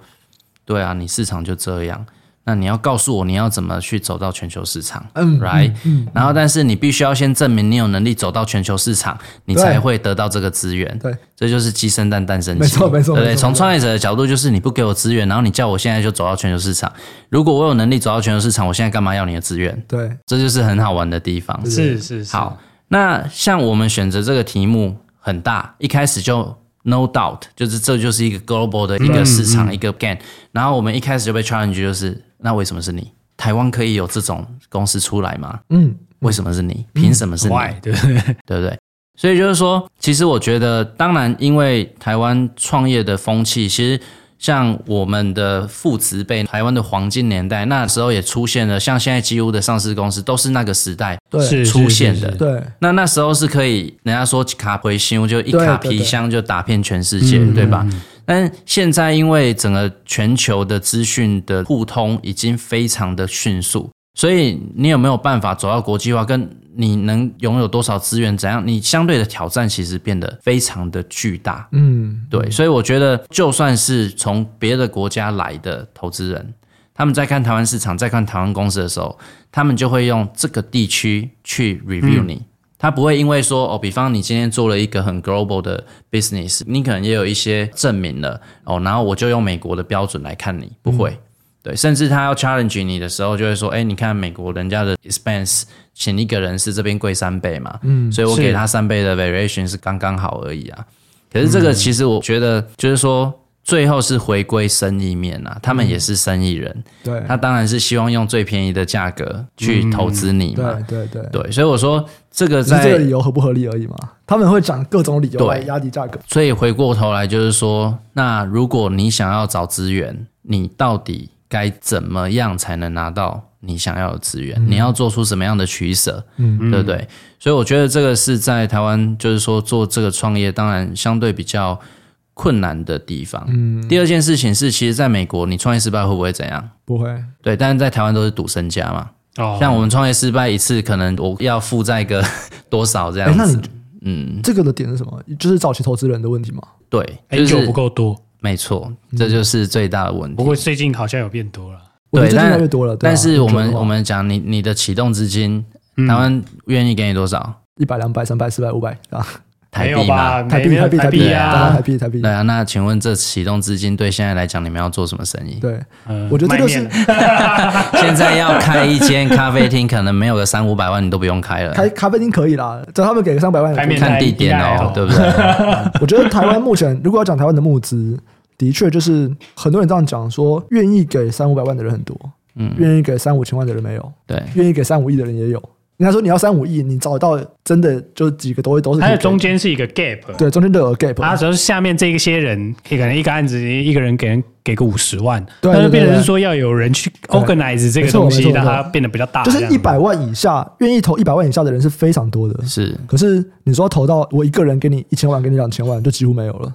对啊，你市场就这样。那你要告诉我你要怎么去走到全球市场，嗯，right，嗯，嗯，然后但是你必须要先证明你有能力走到全球市场，你才会得到这个资源，对，这就是鸡生蛋，蛋生鸡，没错没错，对不对？从创业者的角度，就是你不给我资源，然后你叫我现在就走到全球市场，如果我有能力走到全球市场，我现在干嘛要你的资源？对，这就是很好玩的地方，是是是。好，那像我们选择这个题目很大，一开始就。No doubt，就是这就是一个 global 的一个市场，嗯、一个 gain，。然后我们一开始就被 challenge，就是那为什么是你？台湾可以有这种公司出来吗？嗯，为什么是你？凭什么是你？嗯、对不对？对不对？所以就是说，其实我觉得，当然，因为台湾创业的风气，其实。像我们的父执辈，台湾的黄金年代，那时候也出现了，像现在几乎的上市公司都是那个时代出现的。对，那那时候是可以，人家说卡回新，就一卡皮箱就打遍全世界，对吧？但现在因为整个全球的资讯的互通已经非常的迅速。所以你有没有办法走到国际化？跟你能拥有多少资源？怎样？你相对的挑战其实变得非常的巨大。嗯，对。所以我觉得，就算是从别的国家来的投资人，他们在看台湾市场，在看台湾公司的时候，他们就会用这个地区去 review 你。他不会因为说哦，比方你今天做了一个很 global 的 business，你可能也有一些证明了哦，然后我就用美国的标准来看你，不会。对，甚至他要 challenge 你的时候，就会说：“哎，你看美国人家的 expense，请一个人是这边贵三倍嘛，嗯，所以我给他三倍的 variation 是刚刚好而已啊。可是这个其实我觉得，就是说最后是回归生意面啊，他们也是生意人，对，他当然是希望用最便宜的价格去投资你嘛，对对对对，所以我说这个在这个理由合不合理而已嘛，他们会讲各种理由来压低价格。所以回过头来就是说，那如果你想要找资源，你到底？该怎么样才能拿到你想要的资源？嗯、你要做出什么样的取舍？嗯，对不对？所以我觉得这个是在台湾，就是说做这个创业，当然相对比较困难的地方。嗯，第二件事情是，其实在美国，你创业失败会不会怎样？不会。对，但是在台湾都是赌身家嘛。哦。像我们创业失败一次，可能我要负债个 多少这样子？那你嗯，这个的点是什么？就是早期投资人的问题吗？对，就是不够多。没错，这就是最大的问题。不过最近好像有变多了，对，越来越多了。但是我们我们讲你你的启动资金，台湾愿意给你多少？一百、两百、三百、四百、五百啊？台币吧，台币台币台币啊，台币台币。对啊，那请问这启动资金对现在来讲，你们要做什么生意？对，我觉得这个是 现在要开一间咖啡厅，可能没有个三五百万，你都不用开了。开咖啡厅可以啦，只要他们给个三百万，看地点哦，对不对？我觉得台湾目前如果要讲台湾的募资，的确就是很多人这样讲说，愿意给三五百万的人很多，嗯，愿意给三五千万的人没有，对，愿意给三五亿的人也有。应该说，你要三五亿，你找到真的就几个都都是。它的中间是一个 gap，对，中间都有 gap。它主要是下面这一些人，可以可能一个案子一个人给人给个五十万，对，但是变成是说要有人去 organize 这个东西，让它变得比较大。就是一百万以下愿意投一百万以下的人是非常多的，是。可是你说投到我一个人给你一千万，给你两千万，就几乎没有了，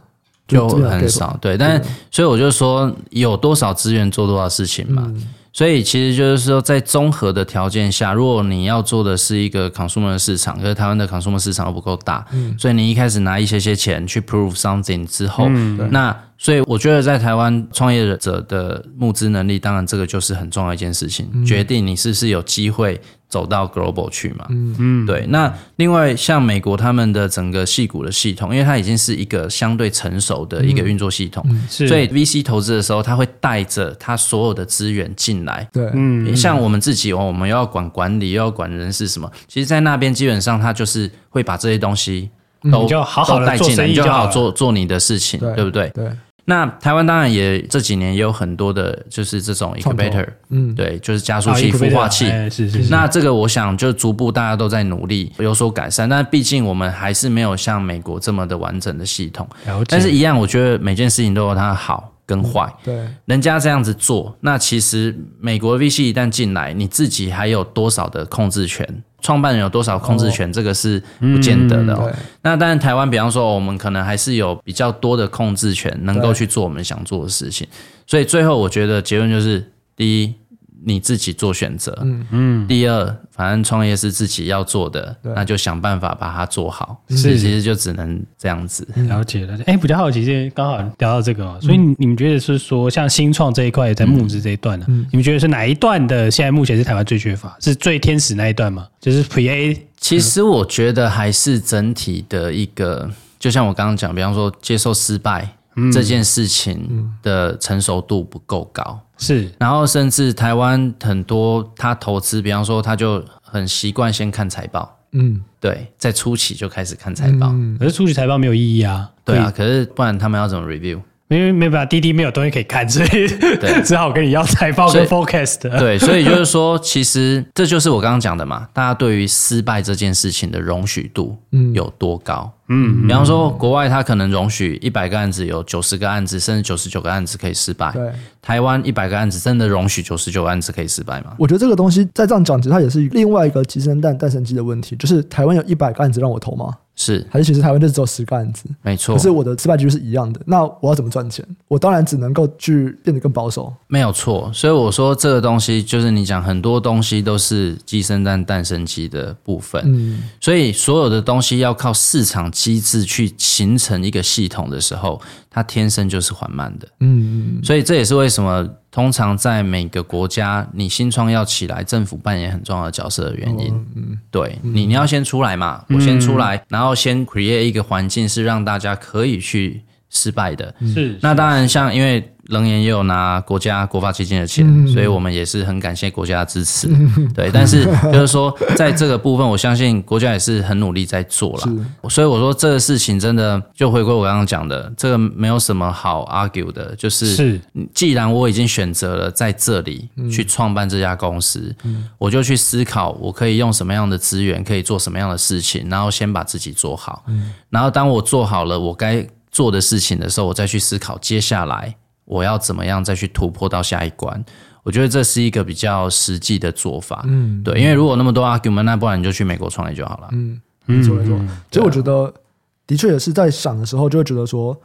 就很少。对，但所以我就说，有多少资源做多少事情嘛。所以其实就是说，在综合的条件下，如果你要做的是一个 consumer 的市场，可是台湾的 consumer 市场又不够大，嗯，所以你一开始拿一些些钱去 prove something 之后，嗯，那。所以我觉得，在台湾创业者的募资能力，当然这个就是很重要一件事情，嗯、决定你是不是有机会走到 global 去嘛。嗯嗯，对。那另外，像美国他们的整个系股的系统，因为它已经是一个相对成熟的一个运作系统，嗯、所以 VC 投资的时候，他会带着他所有的资源进来。对，嗯，像我们自己哦，我们又要管管理，又要管人事什么，其实，在那边基本上他就是会把这些东西都就好好带进来，你就好好做做你的事情，对，对不对？对。那台湾当然也这几年也有很多的，就是这种 incubator，嗯，对，就是加速器、孵化器，是是是。那这个我想就逐步大家都在努力有所改善，但毕竟我们还是没有像美国这么的完整的系统。但是，一样，我觉得每件事情都有它的好跟坏。对。人家这样子做，那其实美国 VC 一旦进来，你自己还有多少的控制权？创办人有多少控制权，这个是不见得的、哦。对那当然，台湾比方说，我们可能还是有比较多的控制权，能够去做我们想做的事情。所以最后，我觉得结论就是：第一。你自己做选择，嗯嗯。第二，反正创业是自己要做的，那就想办法把它做好。所以其实就只能这样子。了解了解。哎，比较好奇，今天刚好聊到这个，所以你们觉得是说，像新创这一块，在募资这一段呢，你们觉得是哪一段的？现在目前是台湾最缺乏，是最天使那一段吗？就是 Pre A。其实我觉得还是整体的一个，就像我刚刚讲，比方说接受失败。这件事情的成熟度不够高，是，然后甚至台湾很多他投资，比方说他就很习惯先看财报，嗯，对，在初期就开始看财报，可是初期财报没有意义啊，对啊，可是不然他们要怎么 review？因为没办法，滴滴没有东西可以看，所以对 只好跟你要财报跟 forecast。对，所以就是说，其实这就是我刚刚讲的嘛，大家对于失败这件事情的容许度有多高？嗯，比方说国外他可能容许一百个案子有九十个案子，甚至九十九个案子可以失败。对，台湾一百个案子真的容许九十九个案子可以失败吗？我觉得这个东西再这样讲，其实它也是另外一个鸡生蛋，蛋生鸡的问题，就是台湾有一百个案子让我投吗？是，还是其实台湾就只有十个案子，没错。可是我的失败几率是一样的，那我要怎么赚钱？我当然只能够去变得更保守。没有错，所以我说这个东西就是你讲很多东西都是鸡生蛋，蛋生鸡的部分。嗯，所以所有的东西要靠市场机制去形成一个系统的时候，它天生就是缓慢的。嗯嗯，所以这也是为什么。通常在每个国家，你新创要起来，政府扮演很重要的角色的原因。嗯，对你，你要先出来嘛，我先出来，然后先 create 一个环境，是让大家可以去失败的。是，那当然，像因为。冷言也有拿国家国发基金的钱，嗯、所以我们也是很感谢国家的支持。嗯、对，但是就是说，在这个部分，我相信国家也是很努力在做了。所以我说这个事情真的就回归我刚刚讲的，这个没有什么好 argue 的，就是是，既然我已经选择了在这里去创办这家公司，嗯、我就去思考我可以用什么样的资源，可以做什么样的事情，然后先把自己做好。嗯、然后当我做好了我该做的事情的时候，我再去思考接下来。我要怎么样再去突破到下一关？我觉得这是一个比较实际的做法。嗯，对，因为如果那么多 argument，那不然你就去美国创业就好了。嗯，没错没错。所以我觉得，的确也是在想的时候，就会觉得说，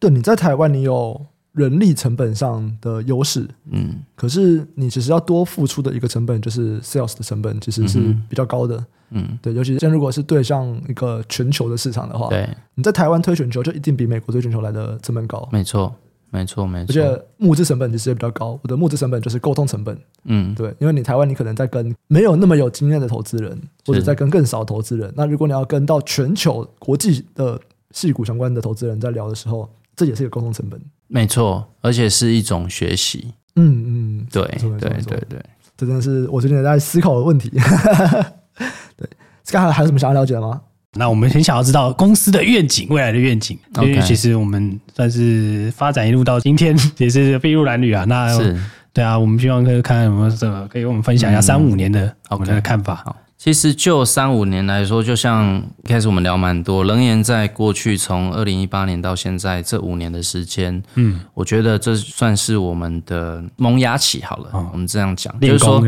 对，你在台湾你有人力成本上的优势，嗯，可是你其实要多付出的一个成本就是 sales 的成本，其实是比较高的。嗯，对，尤其是现在如果是对向一个全球的市场的话，对，你在台湾推全球就一定比美国推全球来的成本高。没错。没错，没错。而且募资成本其实也比较高。我的募资成本就是沟通成本。嗯，对，因为你台湾你可能在跟没有那么有经验的投资人，或者在跟更少投资人。那如果你要跟到全球国际的矽谷相关的投资人在聊的时候，这也是一个沟通成本。没错，而且是一种学习。嗯嗯，对对对对，这真的是我最近在思考的问题。对，刚才还有什么想要了解的吗？那我们很想要知道公司的愿景，未来的愿景。因为其实我们算是发展一路到今天，也是筚路蓝缕啊。那是对啊，我们希望可以看看有没有什么可以跟我们分享一下三五年的我们的看法。好，其实就三五年来说，就像一开始我们聊蛮多，冷言在过去从二零一八年到现在这五年的时间，嗯，我觉得这算是我们的萌芽期。好了，我们这样讲，就是说，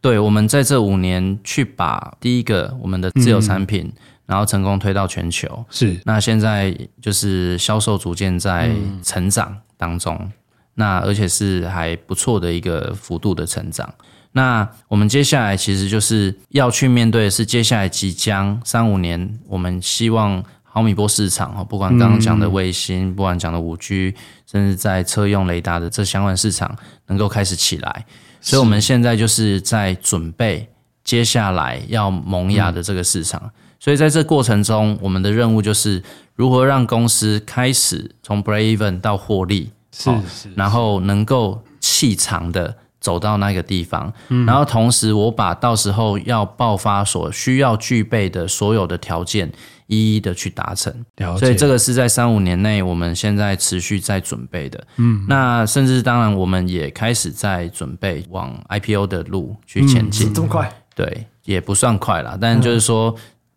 对，我们在这五年去把第一个我们的自有产品。然后成功推到全球，是。那现在就是销售逐渐在成长当中，嗯、那而且是还不错的一个幅度的成长。那我们接下来其实就是要去面对的是接下来即将三五年，我们希望毫米波市场哈不管刚刚讲的卫星，嗯、不管讲的五 G，甚至在车用雷达的这相关市场能够开始起来，所以我们现在就是在准备接下来要萌芽的这个市场。嗯所以在这过程中，我们的任务就是如何让公司开始从 break even 到获利，是是，然后能够气长的走到那个地方，嗯，然后同时我把到时候要爆发所需要具备的所有的条件一一的去达成。所以这个是在三五年内我们现在持续在准备的，嗯，那甚至当然我们也开始在准备往 IPO 的路去前进。嗯，这么快？对，也不算快啦，但就是说。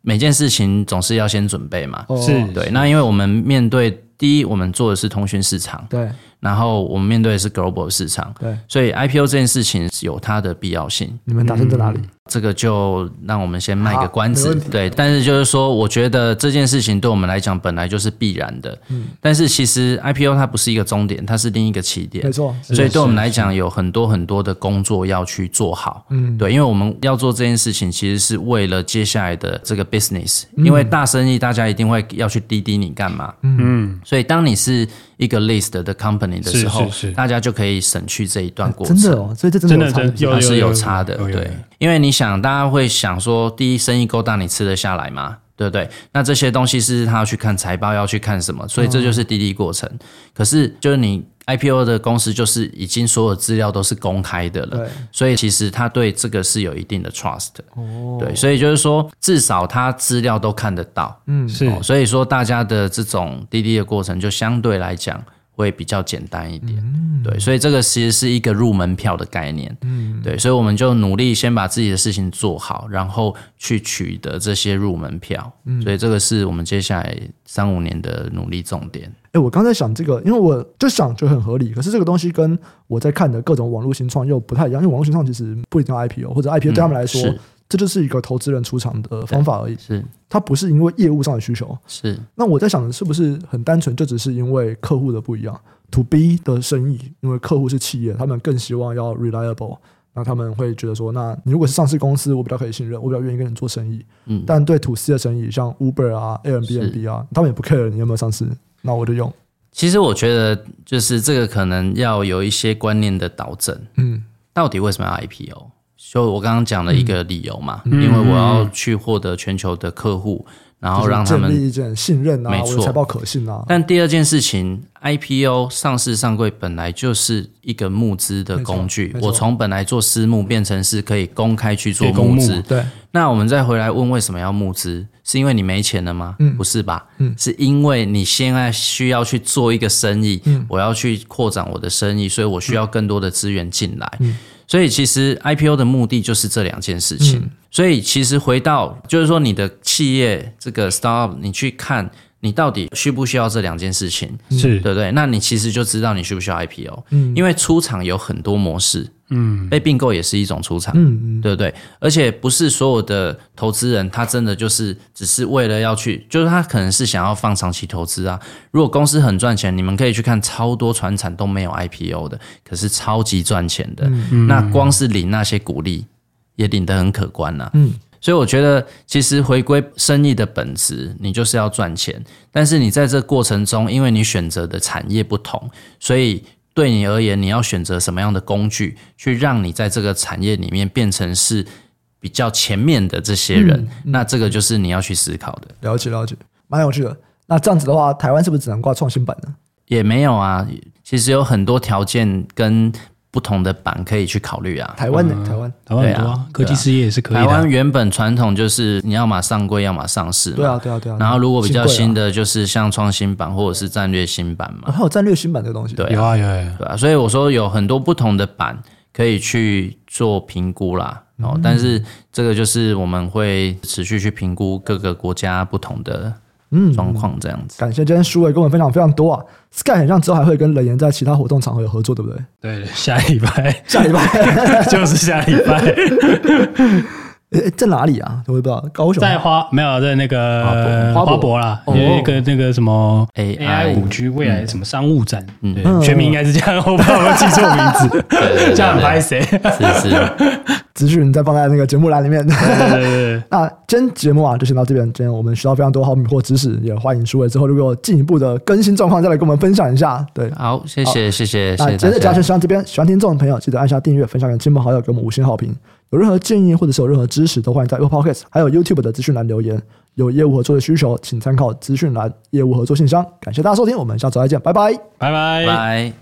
每件事情总是要先准备嘛，是对。那因为我们面对第一，我们做的是通讯市场，对。然后我们面对的是 global 市场，对，所以 IPO 这件事情有它的必要性。你们打算在哪里？这个就让我们先卖个关子，对。但是就是说，我觉得这件事情对我们来讲本来就是必然的。嗯。但是其实 IPO 它不是一个终点，它是另一个起点。没错。所以对我们来讲，有很多很多的工作要去做好。嗯。对，因为我们要做这件事情，其实是为了接下来的这个 business。因为大生意，大家一定会要去滴滴你干嘛？嗯。所以当你是一个 list 的 company 的时候，大家就可以省去这一段过程。真的哦，所以这真的有差，是有差的。对，因为你想，大家会想说，第一，生意够大，你吃得下来吗？对不对？那这些东西是他要去看财报，要去看什么？所以这就是滴滴过程。可是，就是你 IPO 的公司，就是已经所有资料都是公开的了。所以，其实他对这个是有一定的 trust。哦。对，所以就是说，至少他资料都看得到。嗯，是。所以说，大家的这种滴滴的过程，就相对来讲。会比较简单一点，嗯、对，所以这个其实是一个入门票的概念，嗯，对，所以我们就努力先把自己的事情做好，然后去取得这些入门票，嗯，所以这个是我们接下来三五年的努力重点。哎，我刚才想这个，因为我就想就很合理，可是这个东西跟我在看的各种网络新创又不太一样，因为网络新创其实不一定要 IPO 或者 IPO 对他们来说。嗯这就是一个投资人出场的方法而已，是它不是因为业务上的需求，是。那我在想，是不是很单纯，就只是因为客户的不一样？To B 的生意，因为客户是企业，他们更希望要 reliable，那他们会觉得说，那你如果是上市公司，我比较可以信任，我比较愿意跟你做生意。嗯。但对 To C 的生意，像 Uber 啊、Airbnb 啊，他们也不 care 你有没有上市，那我就用。其实我觉得，就是这个可能要有一些观念的导正。嗯。到底为什么要 IPO？就我刚刚讲的一个理由嘛，嗯、因为我要去获得全球的客户，嗯、然后让他们建立一件信任啊，没错，财报可信啊。但第二件事情，IPO 上市上柜本来就是一个募资的工具，我从本来做私募变成是可以公开去做募资。对，那我们再回来问为什么要募资？是因为你没钱了吗？嗯、不是吧？嗯、是因为你现在需要去做一个生意，嗯、我要去扩展我的生意，所以我需要更多的资源进来。嗯所以其实 IPO 的目的就是这两件事情。嗯、所以其实回到就是说，你的企业这个 startup，你去看你到底需不需要这两件事情，是对不对？那你其实就知道你需不需要 IPO。嗯，因为出厂有很多模式。嗯，被并购也是一种出场，嗯嗯，对不对？而且不是所有的投资人，他真的就是只是为了要去，就是他可能是想要放长期投资啊。如果公司很赚钱，你们可以去看超多传产都没有 IPO 的，可是超级赚钱的，嗯、那光是领那些股利也领得很可观呐、啊。嗯，所以我觉得其实回归生意的本质，你就是要赚钱，但是你在这过程中，因为你选择的产业不同，所以。对你而言，你要选择什么样的工具，去让你在这个产业里面变成是比较前面的这些人？嗯嗯、那这个就是你要去思考的。了解了解，蛮有趣的。那这样子的话，台湾是不是只能挂创新版呢？也没有啊，其实有很多条件跟。不同的板可以去考虑啊。台湾的台湾，台湾对啊，科技事业也是可以的。台湾原本传统就是你要么上柜，要么上市。对啊，对啊，对啊。然后如果比较新的，就是像创新版或者是战略新版嘛。还有战略新版这个东西。对，有啊有啊。对啊，所以我说有很多不同的版可以去做评估啦。哦，但是这个就是我们会持续去评估各个国家不同的。嗯，状况这样子。感谢今天书伟跟我们分享非常多啊。Sky 很像之后还会跟冷岩在其他活动场合有合作，对不对？对，下礼拜，下礼拜 就是下礼拜。诶，在哪里啊？我也不知道。高雄在花没有在那个花博啦，有一个那个什么 AI 五 G 未来什么商务展，嗯，全名应该是这样，我不知道有没有记错名字，这样很拍谁？是是。资讯再放在那个节目栏里面。对对对。那今天节目啊，就先到这边。今天我们学到非常多好米或知识，也欢迎书纬之后如果有进一步的更新状况，再来跟我们分享一下。对，好，谢谢谢谢。那今天的嘉轩先到这边，喜欢听众的朋友记得按下订阅，分享给亲朋好友，给我们五星好评。有任何建议或者是有任何知识，都欢迎在 Apple Podcast 还有 YouTube 的资讯栏留言。有业务合作的需求，请参考资讯栏业务合作信箱。感谢大家收听，我们下次再见，拜拜，拜拜，拜。